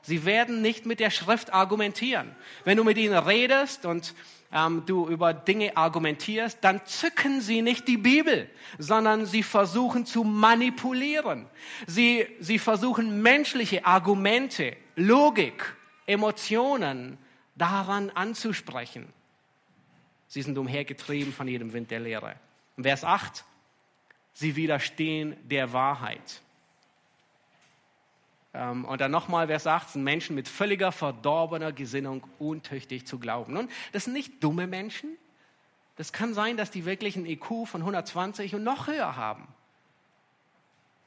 Sie werden nicht mit der Schrift argumentieren. Wenn du mit ihnen redest und ähm, du über Dinge argumentierst, dann zücken sie nicht die Bibel, sondern sie versuchen zu manipulieren. Sie, sie versuchen menschliche Argumente, Logik, Emotionen daran anzusprechen. Sie sind umhergetrieben von jedem Wind der Lehre. Vers 8, sie widerstehen der Wahrheit. Ähm, und dann nochmal Vers 18, Menschen mit völliger verdorbener Gesinnung untüchtig zu glauben. Nun, das sind nicht dumme Menschen. Das kann sein, dass die wirklich ein IQ von 120 und noch höher haben.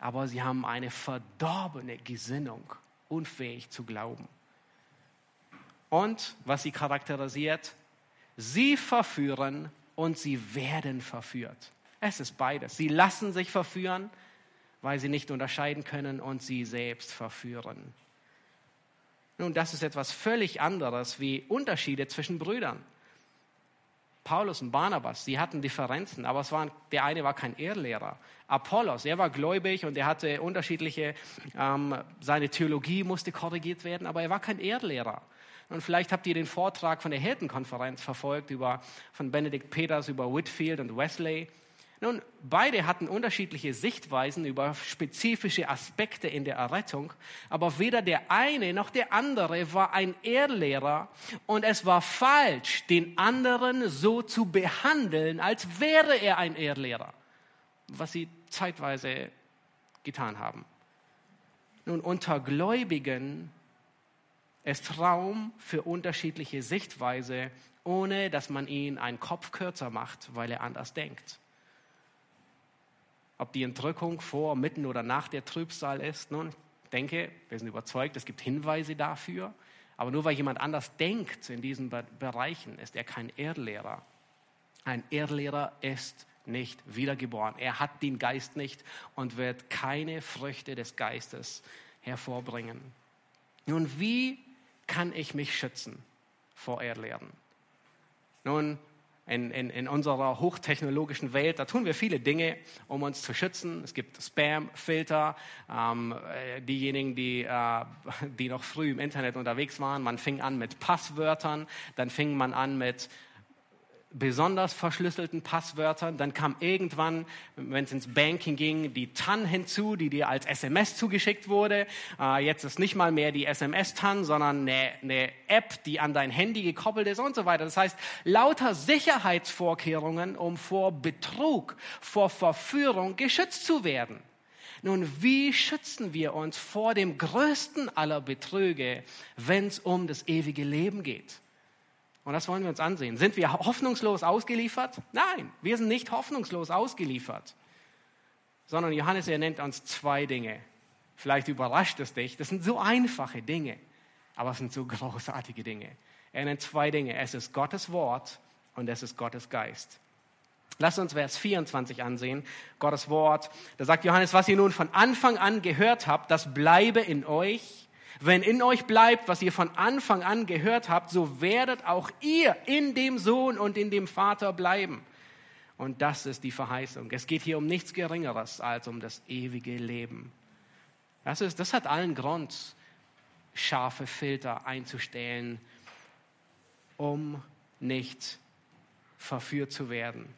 Aber sie haben eine verdorbene Gesinnung, unfähig zu glauben. Und was sie charakterisiert, sie verführen und sie werden verführt. Es ist beides. Sie lassen sich verführen weil sie nicht unterscheiden können und sie selbst verführen. Nun, das ist etwas völlig anderes wie Unterschiede zwischen Brüdern. Paulus und Barnabas, sie hatten Differenzen, aber es war, der eine war kein Ehrlehrer. Apollos, er war gläubig und er hatte unterschiedliche, ähm, seine Theologie musste korrigiert werden, aber er war kein Ehrlehrer. Und vielleicht habt ihr den Vortrag von der Hirtenkonferenz verfolgt über, von Benedikt Peters über Whitfield und Wesley. Nun, beide hatten unterschiedliche Sichtweisen über spezifische Aspekte in der Errettung, aber weder der eine noch der andere war ein Ehrlehrer und es war falsch, den anderen so zu behandeln, als wäre er ein Ehrlehrer, was sie zeitweise getan haben. Nun, unter Gläubigen ist Raum für unterschiedliche Sichtweise, ohne dass man ihn einen Kopf kürzer macht, weil er anders denkt ob die Entrückung vor, mitten oder nach der Trübsal ist. Nun, denke, wir sind überzeugt, es gibt Hinweise dafür. Aber nur weil jemand anders denkt in diesen Bereichen, ist er kein Erdlehrer. Ein Erdlehrer ist nicht wiedergeboren. Er hat den Geist nicht und wird keine Früchte des Geistes hervorbringen. Nun, wie kann ich mich schützen vor Erdlehren? Nun, in, in, in unserer hochtechnologischen Welt, da tun wir viele Dinge, um uns zu schützen. Es gibt Spam-Filter, ähm, äh, diejenigen, die, äh, <laughs> die noch früh im Internet unterwegs waren, man fing an mit Passwörtern, dann fing man an mit besonders verschlüsselten Passwörtern. Dann kam irgendwann, wenn es ins Banking ging, die TAN hinzu, die dir als SMS zugeschickt wurde. Äh, jetzt ist nicht mal mehr die SMS-TAN, sondern eine, eine App, die an dein Handy gekoppelt ist und so weiter. Das heißt, lauter Sicherheitsvorkehrungen, um vor Betrug, vor Verführung geschützt zu werden. Nun, wie schützen wir uns vor dem größten aller Betrüge, wenn es um das ewige Leben geht? Und das wollen wir uns ansehen. Sind wir hoffnungslos ausgeliefert? Nein, wir sind nicht hoffnungslos ausgeliefert. Sondern Johannes, er nennt uns zwei Dinge. Vielleicht überrascht es dich. Das sind so einfache Dinge, aber es sind so großartige Dinge. Er nennt zwei Dinge. Es ist Gottes Wort und es ist Gottes Geist. Lass uns Vers 24 ansehen. Gottes Wort. Da sagt Johannes, was ihr nun von Anfang an gehört habt, das bleibe in euch wenn in euch bleibt, was ihr von Anfang an gehört habt, so werdet auch ihr in dem Sohn und in dem Vater bleiben. Und das ist die Verheißung. Es geht hier um nichts Geringeres als um das ewige Leben. Das, ist, das hat allen Grund, scharfe Filter einzustellen, um nicht verführt zu werden.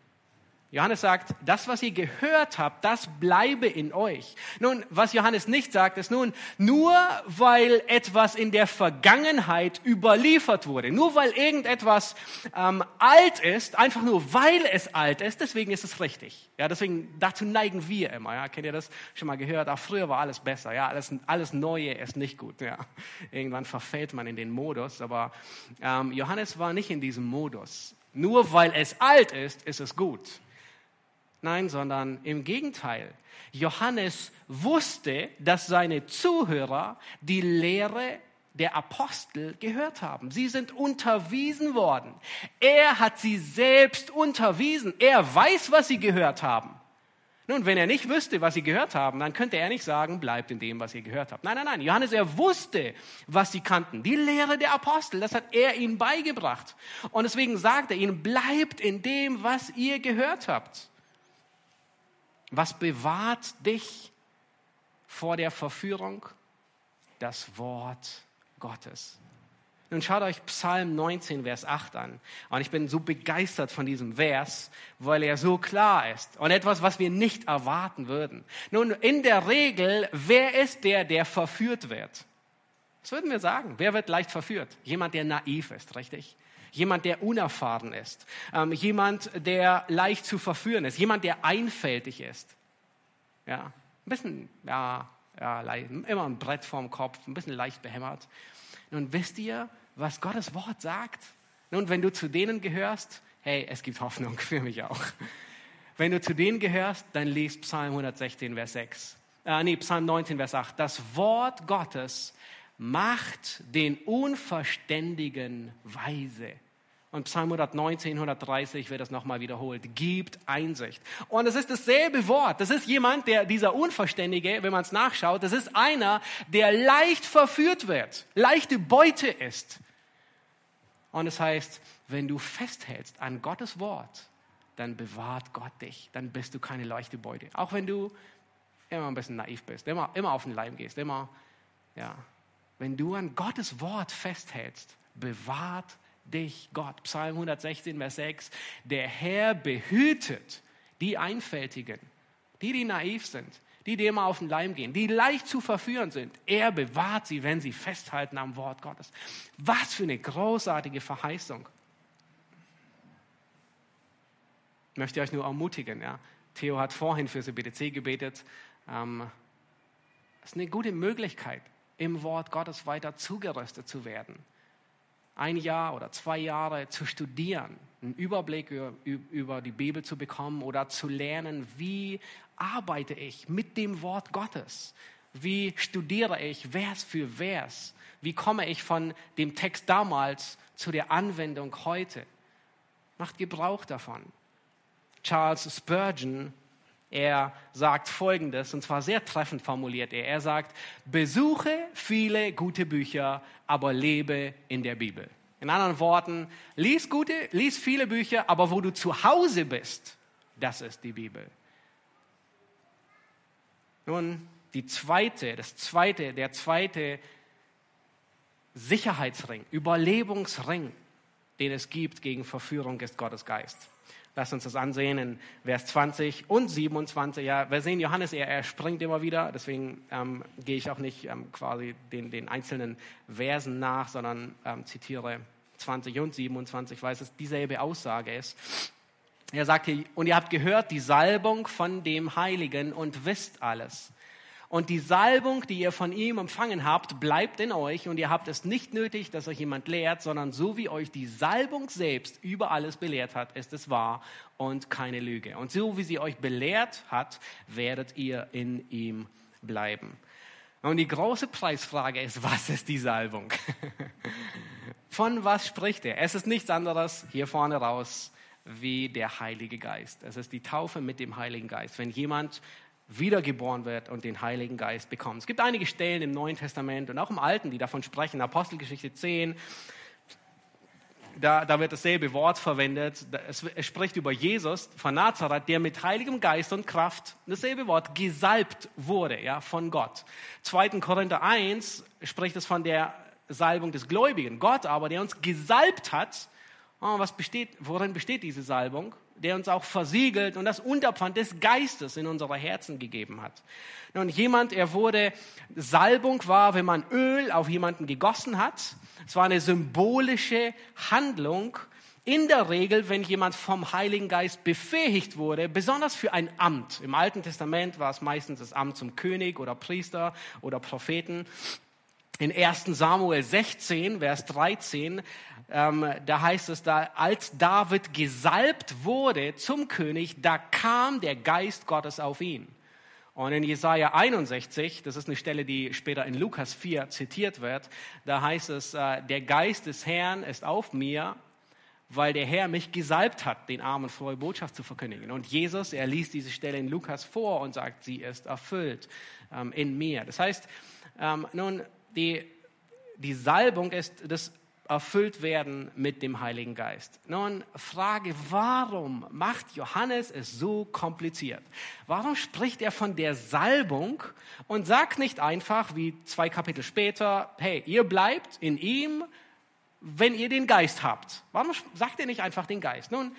Johannes sagt, das, was ihr gehört habt, das bleibe in euch. Nun, was Johannes nicht sagt, ist nun, nur weil etwas in der Vergangenheit überliefert wurde, nur weil irgendetwas ähm, alt ist, einfach nur weil es alt ist, deswegen ist es richtig. Ja, deswegen, dazu neigen wir immer. Ja, kennt ihr das schon mal gehört? Auch früher war alles besser. Ja, alles, alles Neue ist nicht gut. Ja, irgendwann verfällt man in den Modus. Aber ähm, Johannes war nicht in diesem Modus. Nur weil es alt ist, ist es gut. Nein, sondern im Gegenteil. Johannes wusste, dass seine Zuhörer die Lehre der Apostel gehört haben. Sie sind unterwiesen worden. Er hat sie selbst unterwiesen. Er weiß, was sie gehört haben. Nun, wenn er nicht wüsste, was sie gehört haben, dann könnte er nicht sagen, bleibt in dem, was ihr gehört habt. Nein, nein, nein. Johannes, er wusste, was sie kannten. Die Lehre der Apostel, das hat er ihnen beigebracht. Und deswegen sagt er ihnen, bleibt in dem, was ihr gehört habt. Was bewahrt dich vor der Verführung? Das Wort Gottes. Nun schaut euch Psalm 19, Vers 8 an. Und ich bin so begeistert von diesem Vers, weil er so klar ist und etwas, was wir nicht erwarten würden. Nun, in der Regel, wer ist der, der verführt wird? Was würden wir sagen? Wer wird leicht verführt? Jemand, der naiv ist, richtig? Jemand, der unerfahren ist, ähm, jemand, der leicht zu verführen ist, jemand, der einfältig ist. Ja, ein bisschen, ja, ja, immer ein Brett vorm Kopf, ein bisschen leicht behämmert. Nun wisst ihr, was Gottes Wort sagt? Nun, wenn du zu denen gehörst, hey, es gibt Hoffnung für mich auch. Wenn du zu denen gehörst, dann liest Psalm 116, Vers 6. Äh, nee, Psalm 19, Vers 8. Das Wort Gottes macht den Unverständigen weise. Und Psalm 119, 130 wird das nochmal wiederholt. Gibt Einsicht. Und es ist dasselbe Wort. Das ist jemand, der, dieser Unverständige, wenn man es nachschaut, das ist einer, der leicht verführt wird, leichte Beute ist. Und es heißt, wenn du festhältst an Gottes Wort, dann bewahrt Gott dich. Dann bist du keine leichte Beute. Auch wenn du immer ein bisschen naiv bist, immer, immer auf den Leim gehst, immer, ja. Wenn du an Gottes Wort festhältst, bewahrt dich Gott. Psalm 116, Vers 6. Der Herr behütet die Einfältigen, die, die naiv sind, die, die immer auf den Leim gehen, die leicht zu verführen sind. Er bewahrt sie, wenn sie festhalten am Wort Gottes. Was für eine großartige Verheißung. Ich möchte euch nur ermutigen. Ja. Theo hat vorhin für das BDC gebetet. Ähm, es ist eine gute Möglichkeit, im Wort Gottes weiter zugerüstet zu werden ein Jahr oder zwei Jahre zu studieren, einen Überblick über, über die Bibel zu bekommen oder zu lernen, wie arbeite ich mit dem Wort Gottes? Wie studiere ich Vers für Vers? Wie komme ich von dem Text damals zu der Anwendung heute? Macht Gebrauch davon. Charles Spurgeon er sagt Folgendes, und zwar sehr treffend formuliert er. Er sagt, besuche viele gute Bücher, aber lebe in der Bibel. In anderen Worten, lies gute, lies viele Bücher, aber wo du zu Hause bist, das ist die Bibel. Nun, die zweite, das zweite, der zweite Sicherheitsring, Überlebungsring, den es gibt gegen Verführung, ist Gottes Geist. Lass uns das ansehen in Vers 20 und 27. Ja, wir sehen Johannes, er, er springt immer wieder, deswegen ähm, gehe ich auch nicht ähm, quasi den, den einzelnen Versen nach, sondern ähm, zitiere 20 und 27, weil es dieselbe Aussage ist. Er sagt hier, und ihr habt gehört die Salbung von dem Heiligen und wisst alles. Und die Salbung, die ihr von ihm empfangen habt, bleibt in euch und ihr habt es nicht nötig, dass euch jemand lehrt, sondern so wie euch die Salbung selbst über alles belehrt hat, ist es wahr und keine Lüge. Und so wie sie euch belehrt hat, werdet ihr in ihm bleiben. Und die große Preisfrage ist, was ist die Salbung? <laughs> Von was spricht er? Es ist nichts anderes hier vorne raus wie der Heilige Geist. Es ist die Taufe mit dem Heiligen Geist. Wenn jemand wiedergeboren wird und den Heiligen Geist bekommt. Es gibt einige Stellen im Neuen Testament und auch im Alten, die davon sprechen. Apostelgeschichte 10, da, da wird dasselbe Wort verwendet. Es, es spricht über Jesus von Nazareth, der mit heiligem Geist und Kraft, dasselbe Wort, gesalbt wurde, ja, von Gott. 2. Korinther 1 spricht es von der Salbung des Gläubigen. Gott aber, der uns gesalbt hat, oh, was besteht, worin besteht diese Salbung? Der uns auch versiegelt und das Unterpfand des Geistes in unsere Herzen gegeben hat. Und jemand, er wurde, Salbung war, wenn man Öl auf jemanden gegossen hat. Es war eine symbolische Handlung, in der Regel, wenn jemand vom Heiligen Geist befähigt wurde, besonders für ein Amt. Im Alten Testament war es meistens das Amt zum König oder Priester oder Propheten. In 1 Samuel 16, Vers 13, ähm, da heißt es da, als David gesalbt wurde zum König, da kam der Geist Gottes auf ihn. Und in Jesaja 61, das ist eine Stelle, die später in Lukas 4 zitiert wird, da heißt es, äh, der Geist des Herrn ist auf mir, weil der Herr mich gesalbt hat, den Armen frohe Botschaft zu verkündigen. Und Jesus, er liest diese Stelle in Lukas vor und sagt, sie ist erfüllt ähm, in mir. Das heißt, ähm, nun, die, die Salbung ist das erfüllt werden mit dem Heiligen Geist. Nun, Frage, warum macht Johannes es so kompliziert? Warum spricht er von der Salbung und sagt nicht einfach, wie zwei Kapitel später, hey, ihr bleibt in ihm, wenn ihr den Geist habt? Warum sagt er nicht einfach den Geist? Nun,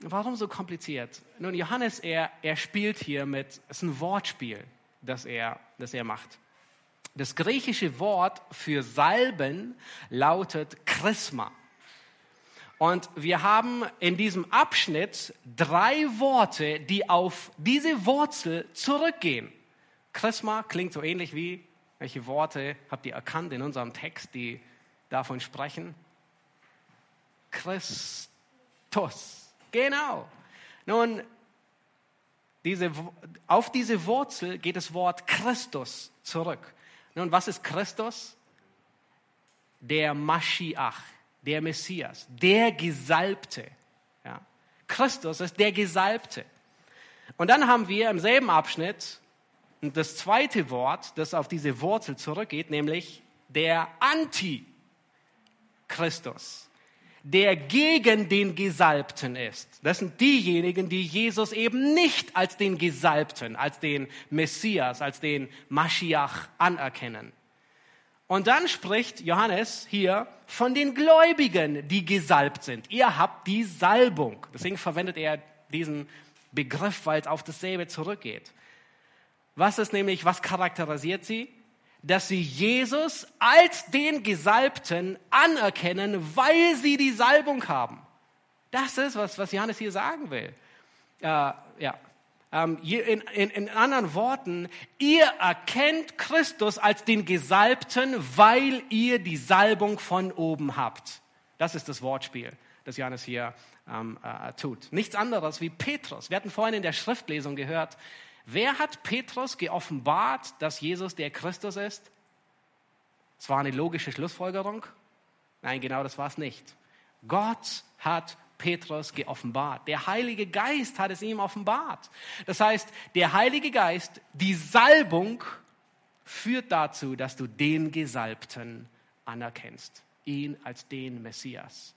warum so kompliziert? Nun, Johannes, er, er spielt hier mit, es ist ein Wortspiel, das er, das er macht. Das griechische Wort für Salben lautet Chrisma. Und wir haben in diesem Abschnitt drei Worte, die auf diese Wurzel zurückgehen. Chrisma klingt so ähnlich wie, welche Worte habt ihr erkannt in unserem Text, die davon sprechen? Christus. Genau. Nun, diese, auf diese Wurzel geht das Wort Christus zurück. Nun, was ist Christus? Der Maschiach, der Messias, der Gesalbte. Ja. Christus ist der Gesalbte. Und dann haben wir im selben Abschnitt das zweite Wort, das auf diese Wurzel zurückgeht, nämlich der Antichristus der gegen den Gesalbten ist. Das sind diejenigen, die Jesus eben nicht als den Gesalbten, als den Messias, als den Maschiach anerkennen. Und dann spricht Johannes hier von den Gläubigen, die gesalbt sind. Ihr habt die Salbung. Deswegen verwendet er diesen Begriff, weil es auf dasselbe zurückgeht. Was ist nämlich, was charakterisiert sie? Dass sie Jesus als den Gesalbten anerkennen, weil sie die Salbung haben. Das ist, was, was Johannes hier sagen will. Äh, ja. Ähm, in, in, in anderen Worten, ihr erkennt Christus als den Gesalbten, weil ihr die Salbung von oben habt. Das ist das Wortspiel, das Johannes hier ähm, äh, tut. Nichts anderes wie Petrus. Wir hatten vorhin in der Schriftlesung gehört, Wer hat Petrus geoffenbart, dass Jesus der Christus ist? Es war eine logische Schlussfolgerung? Nein, genau das war es nicht. Gott hat Petrus geoffenbart. Der Heilige Geist hat es ihm offenbart. Das heißt, der Heilige Geist, die Salbung führt dazu, dass du den Gesalbten anerkennst, ihn als den Messias.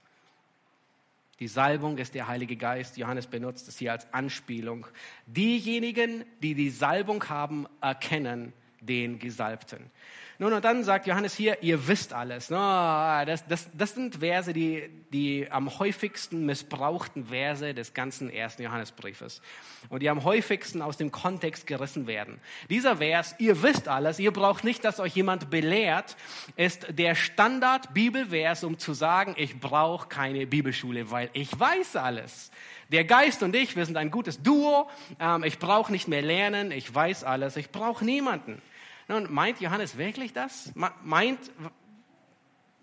Die Salbung ist der Heilige Geist. Johannes benutzt es hier als Anspielung. Diejenigen, die die Salbung haben, erkennen den Gesalbten. Nun, und dann sagt Johannes hier, ihr wisst alles. Das, das, das sind Verse, die, die am häufigsten missbrauchten Verse des ganzen ersten Johannesbriefes. Und die am häufigsten aus dem Kontext gerissen werden. Dieser Vers, ihr wisst alles, ihr braucht nicht, dass euch jemand belehrt, ist der Standard-Bibelvers, um zu sagen, ich brauche keine Bibelschule, weil ich weiß alles. Der Geist und ich, wir sind ein gutes Duo. Ähm, ich brauche nicht mehr lernen, ich weiß alles, ich brauche niemanden. Nun, meint Johannes wirklich das? Meint,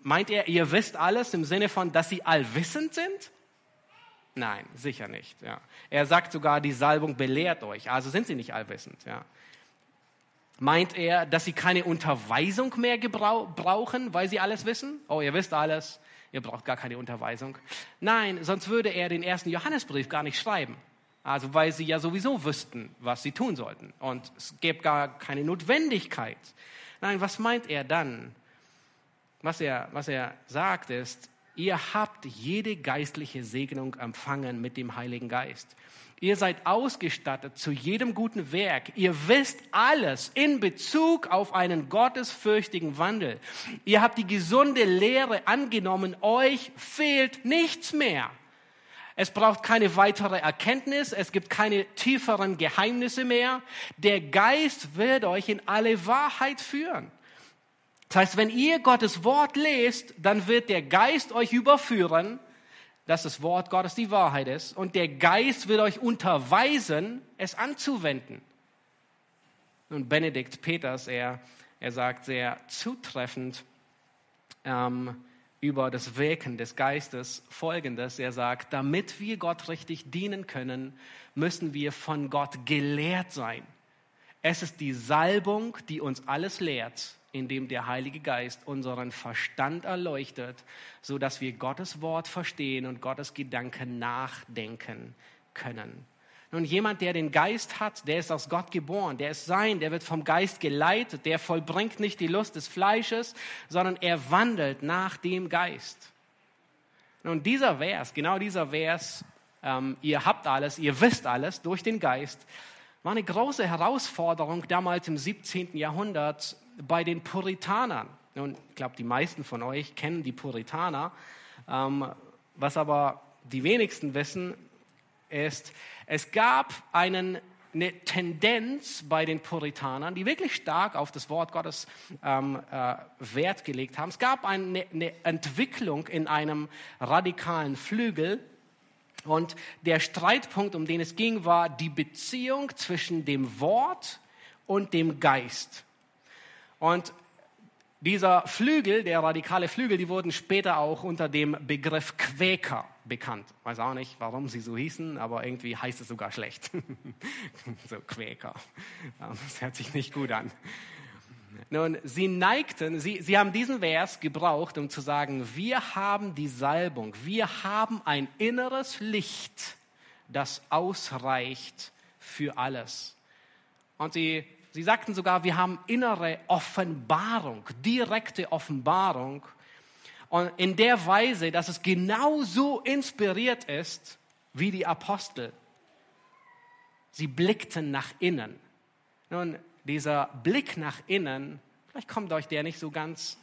meint er, ihr wisst alles im Sinne von, dass sie allwissend sind? Nein, sicher nicht. Ja. Er sagt sogar, die Salbung belehrt euch, also sind sie nicht allwissend. Ja. Meint er, dass sie keine Unterweisung mehr brauchen, weil sie alles wissen? Oh, ihr wisst alles, ihr braucht gar keine Unterweisung. Nein, sonst würde er den ersten Johannesbrief gar nicht schreiben. Also weil sie ja sowieso wüssten, was sie tun sollten. Und es gäbe gar keine Notwendigkeit. Nein, was meint er dann? Was er, was er sagt ist, Ihr habt jede geistliche Segnung empfangen mit dem Heiligen Geist. Ihr seid ausgestattet zu jedem guten Werk. Ihr wisst alles in Bezug auf einen gottesfürchtigen Wandel. Ihr habt die gesunde Lehre angenommen. Euch fehlt nichts mehr. Es braucht keine weitere Erkenntnis. Es gibt keine tieferen Geheimnisse mehr. Der Geist wird euch in alle Wahrheit führen. Das heißt, wenn ihr Gottes Wort lest, dann wird der Geist euch überführen, dass das Wort Gottes die Wahrheit ist und der Geist wird euch unterweisen, es anzuwenden. Und Benedikt Peters, er, er sagt sehr zutreffend ähm, über das Wirken des Geistes Folgendes. Er sagt, damit wir Gott richtig dienen können, müssen wir von Gott gelehrt sein. Es ist die Salbung, die uns alles lehrt indem der Heilige Geist unseren Verstand erleuchtet, so dass wir Gottes Wort verstehen und Gottes Gedanken nachdenken können. Nun, jemand, der den Geist hat, der ist aus Gott geboren, der ist sein, der wird vom Geist geleitet, der vollbringt nicht die Lust des Fleisches, sondern er wandelt nach dem Geist. Nun, dieser Vers, genau dieser Vers, ähm, ihr habt alles, ihr wisst alles durch den Geist, war eine große Herausforderung damals im 17. Jahrhundert bei den Puritanern. Und ich glaube, die meisten von euch kennen die Puritaner. Ähm, was aber die wenigsten wissen, ist, es gab einen, eine Tendenz bei den Puritanern, die wirklich stark auf das Wort Gottes ähm, äh, Wert gelegt haben. Es gab eine, eine Entwicklung in einem radikalen Flügel. Und der Streitpunkt, um den es ging, war die Beziehung zwischen dem Wort und dem Geist. Und dieser Flügel, der radikale Flügel, die wurden später auch unter dem Begriff Quäker bekannt. Weiß auch nicht, warum sie so hießen, aber irgendwie heißt es sogar schlecht. <laughs> so Quäker. Das hört sich nicht gut an. Nun, sie neigten, sie, sie haben diesen Vers gebraucht, um zu sagen, wir haben die Salbung, wir haben ein inneres Licht, das ausreicht für alles. Und sie Sie sagten sogar, wir haben innere Offenbarung, direkte Offenbarung. Und in der Weise, dass es genauso inspiriert ist wie die Apostel. Sie blickten nach innen. Nun, dieser Blick nach innen, vielleicht kommt euch der nicht so ganz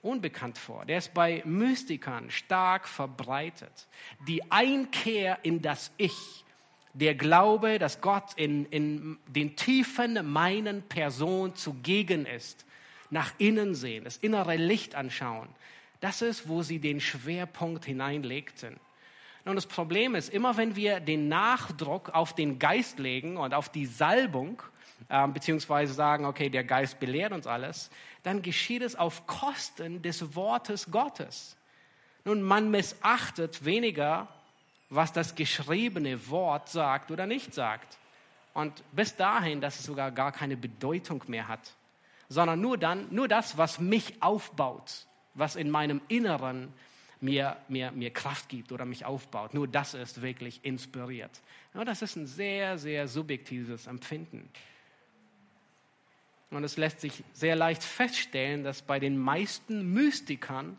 unbekannt vor. Der ist bei Mystikern stark verbreitet. Die Einkehr in das Ich der Glaube, dass Gott in, in den Tiefen meinen Person zugegen ist, nach innen sehen, das innere Licht anschauen, das ist, wo sie den Schwerpunkt hineinlegten. Nun, das Problem ist, immer wenn wir den Nachdruck auf den Geist legen und auf die Salbung, äh, beziehungsweise sagen, okay, der Geist belehrt uns alles, dann geschieht es auf Kosten des Wortes Gottes. Nun, man missachtet weniger was das geschriebene Wort sagt oder nicht sagt. Und bis dahin, dass es sogar gar keine Bedeutung mehr hat, sondern nur dann, nur das, was mich aufbaut, was in meinem Inneren mir, mir, mir Kraft gibt oder mich aufbaut. Nur das ist wirklich inspiriert. Ja, das ist ein sehr, sehr subjektives Empfinden. Und es lässt sich sehr leicht feststellen, dass bei den meisten Mystikern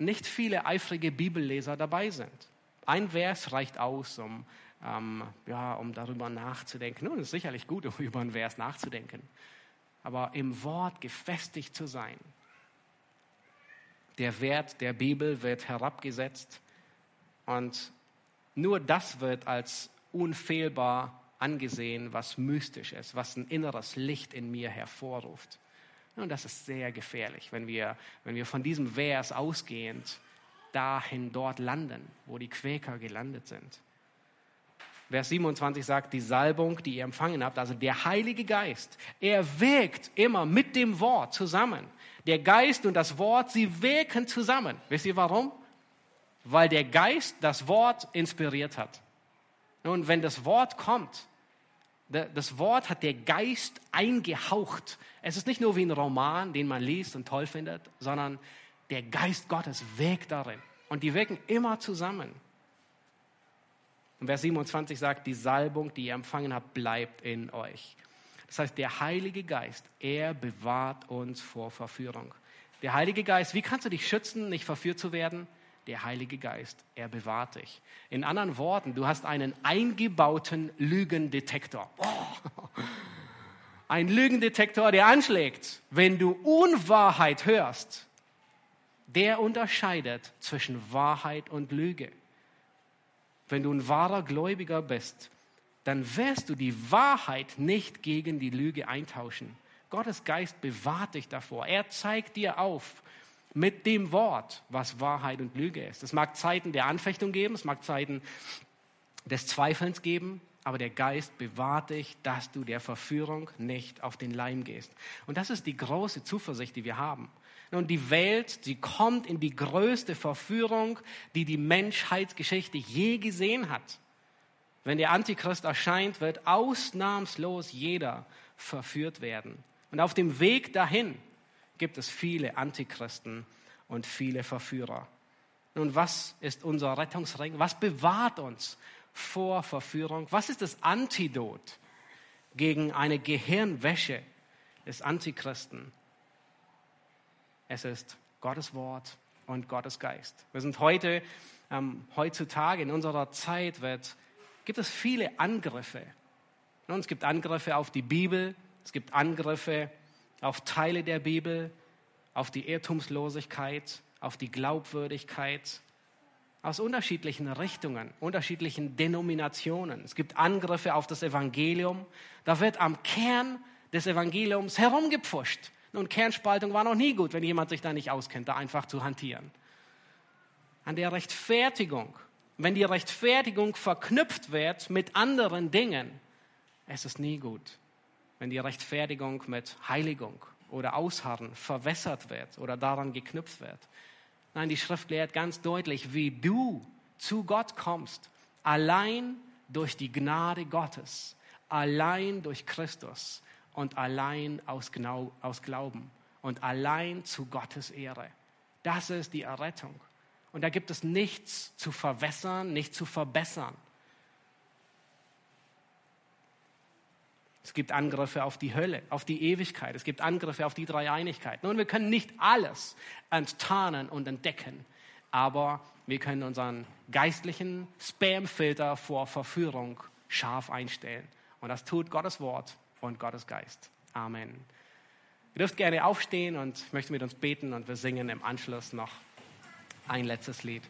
nicht viele eifrige Bibelleser dabei sind. Ein Vers reicht aus, um, ähm, ja, um darüber nachzudenken. Nun, es ist sicherlich gut, <laughs> um über einen Vers nachzudenken. Aber im Wort gefestigt zu sein. Der Wert der Bibel wird herabgesetzt und nur das wird als unfehlbar angesehen, was mystisch ist, was ein inneres Licht in mir hervorruft. Und das ist sehr gefährlich, wenn wir, wenn wir von diesem Vers ausgehend dahin dort landen, wo die Quäker gelandet sind. Vers 27 sagt, die Salbung, die ihr empfangen habt, also der Heilige Geist, er wirkt immer mit dem Wort zusammen. Der Geist und das Wort, sie wirken zusammen. Wisst ihr warum? Weil der Geist das Wort inspiriert hat. Nun, wenn das Wort kommt, das Wort hat der Geist eingehaucht. Es ist nicht nur wie ein Roman, den man liest und toll findet, sondern der Geist Gottes wirkt darin. Und die wirken immer zusammen. Und Vers 27 sagt, die Salbung, die ihr empfangen habt, bleibt in euch. Das heißt, der Heilige Geist, er bewahrt uns vor Verführung. Der Heilige Geist, wie kannst du dich schützen, nicht verführt zu werden? Der Heilige Geist, er bewahrt dich. In anderen Worten, du hast einen eingebauten Lügendetektor. Oh. Ein Lügendetektor, der anschlägt, wenn du Unwahrheit hörst. Der unterscheidet zwischen Wahrheit und Lüge. Wenn du ein wahrer Gläubiger bist, dann wirst du die Wahrheit nicht gegen die Lüge eintauschen. Gottes Geist bewahrt dich davor. Er zeigt dir auf mit dem Wort, was Wahrheit und Lüge ist. Es mag Zeiten der Anfechtung geben, es mag Zeiten des Zweifelns geben, aber der Geist bewahrt dich, dass du der Verführung nicht auf den Leim gehst. Und das ist die große Zuversicht, die wir haben. Nun, die Welt, sie kommt in die größte Verführung, die die Menschheitsgeschichte je gesehen hat. Wenn der Antichrist erscheint, wird ausnahmslos jeder verführt werden. Und auf dem Weg dahin gibt es viele Antichristen und viele Verführer. Nun, was ist unser Rettungsring? Was bewahrt uns vor Verführung? Was ist das Antidot gegen eine Gehirnwäsche des Antichristen? Es ist Gottes Wort und Gottes Geist. Wir sind heute, ähm, heutzutage in unserer Zeit wird, gibt es viele Angriffe. Und es gibt Angriffe auf die Bibel, es gibt Angriffe auf Teile der Bibel, auf die Irrtumslosigkeit, auf die Glaubwürdigkeit, aus unterschiedlichen Richtungen, unterschiedlichen Denominationen. Es gibt Angriffe auf das Evangelium. Da wird am Kern des Evangeliums herumgepfuscht. Nun, Kernspaltung war noch nie gut, wenn jemand sich da nicht auskennt, da einfach zu hantieren. An der Rechtfertigung, wenn die Rechtfertigung verknüpft wird mit anderen Dingen, es ist nie gut wenn die Rechtfertigung mit Heiligung oder Ausharren verwässert wird oder daran geknüpft wird. Nein, die Schrift lehrt ganz deutlich, wie du zu Gott kommst, allein durch die Gnade Gottes, allein durch Christus und allein aus, Glauben und allein zu Gottes Ehre. Das ist die Errettung. Und da gibt es nichts zu verwässern, nichts zu verbessern. Es gibt Angriffe auf die Hölle, auf die Ewigkeit. Es gibt Angriffe auf die Dreieinigkeit. Nun, wir können nicht alles enttarnen und entdecken, aber wir können unseren geistlichen Spamfilter vor Verführung scharf einstellen. Und das tut Gottes Wort und Gottes Geist. Amen. Ihr dürft gerne aufstehen und möchte mit uns beten und wir singen im Anschluss noch ein letztes Lied.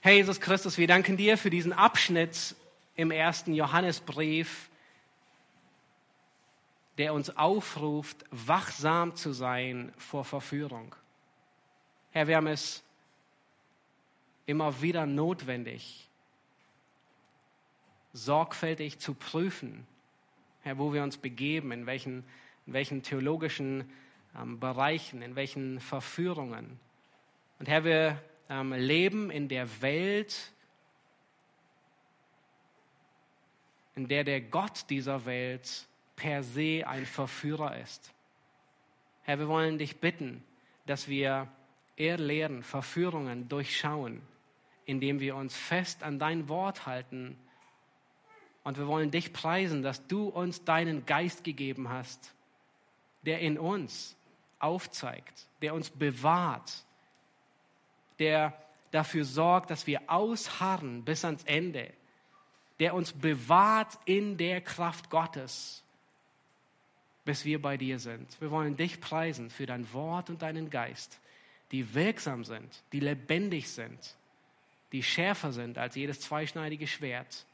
Herr Jesus Christus, wir danken dir für diesen Abschnitt im ersten Johannesbrief, der uns aufruft, wachsam zu sein vor Verführung. Herr, wir haben es immer wieder notwendig, sorgfältig zu prüfen, Herr, wo wir uns begeben, in welchen, in welchen theologischen ähm, Bereichen, in welchen Verführungen. Und Herr, wir ähm, leben in der Welt, in der der Gott dieser Welt per se ein Verführer ist. Herr, wir wollen dich bitten, dass wir Irrlehren, Verführungen durchschauen, indem wir uns fest an dein Wort halten. Und wir wollen dich preisen, dass du uns deinen Geist gegeben hast, der in uns aufzeigt, der uns bewahrt, der dafür sorgt, dass wir ausharren bis ans Ende, der uns bewahrt in der Kraft Gottes, bis wir bei dir sind. Wir wollen dich preisen für dein Wort und deinen Geist, die wirksam sind, die lebendig sind, die schärfer sind als jedes zweischneidige Schwert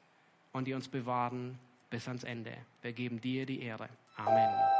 und die uns bewahren bis ans Ende. Wir geben dir die Ehre. Amen.